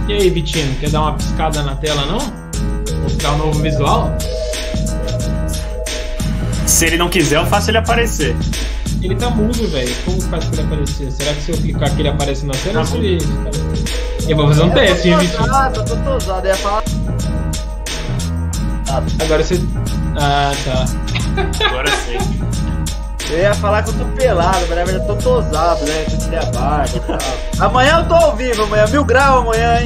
E aí, Vitinho, quer dar uma piscada na tela, não? Mostrar o novo visual? Se ele não quiser, eu faço ele aparecer. Ele tá mudo, velho. Como faz pra ele aparecer? Será que se eu clicar aqui ele aparece na tela? Tá ele... Eu vou fazer um teste, hein, bicho? Ah, tô tosado. Eu ia falar. Agora você. Ah, tá. Agora sim. Eu ia falar que eu tô pelado, mas na verdade eu tô tosado, né? Eu tirei a barba e tal. Amanhã eu tô ao vivo, amanhã, mil graus amanhã, hein?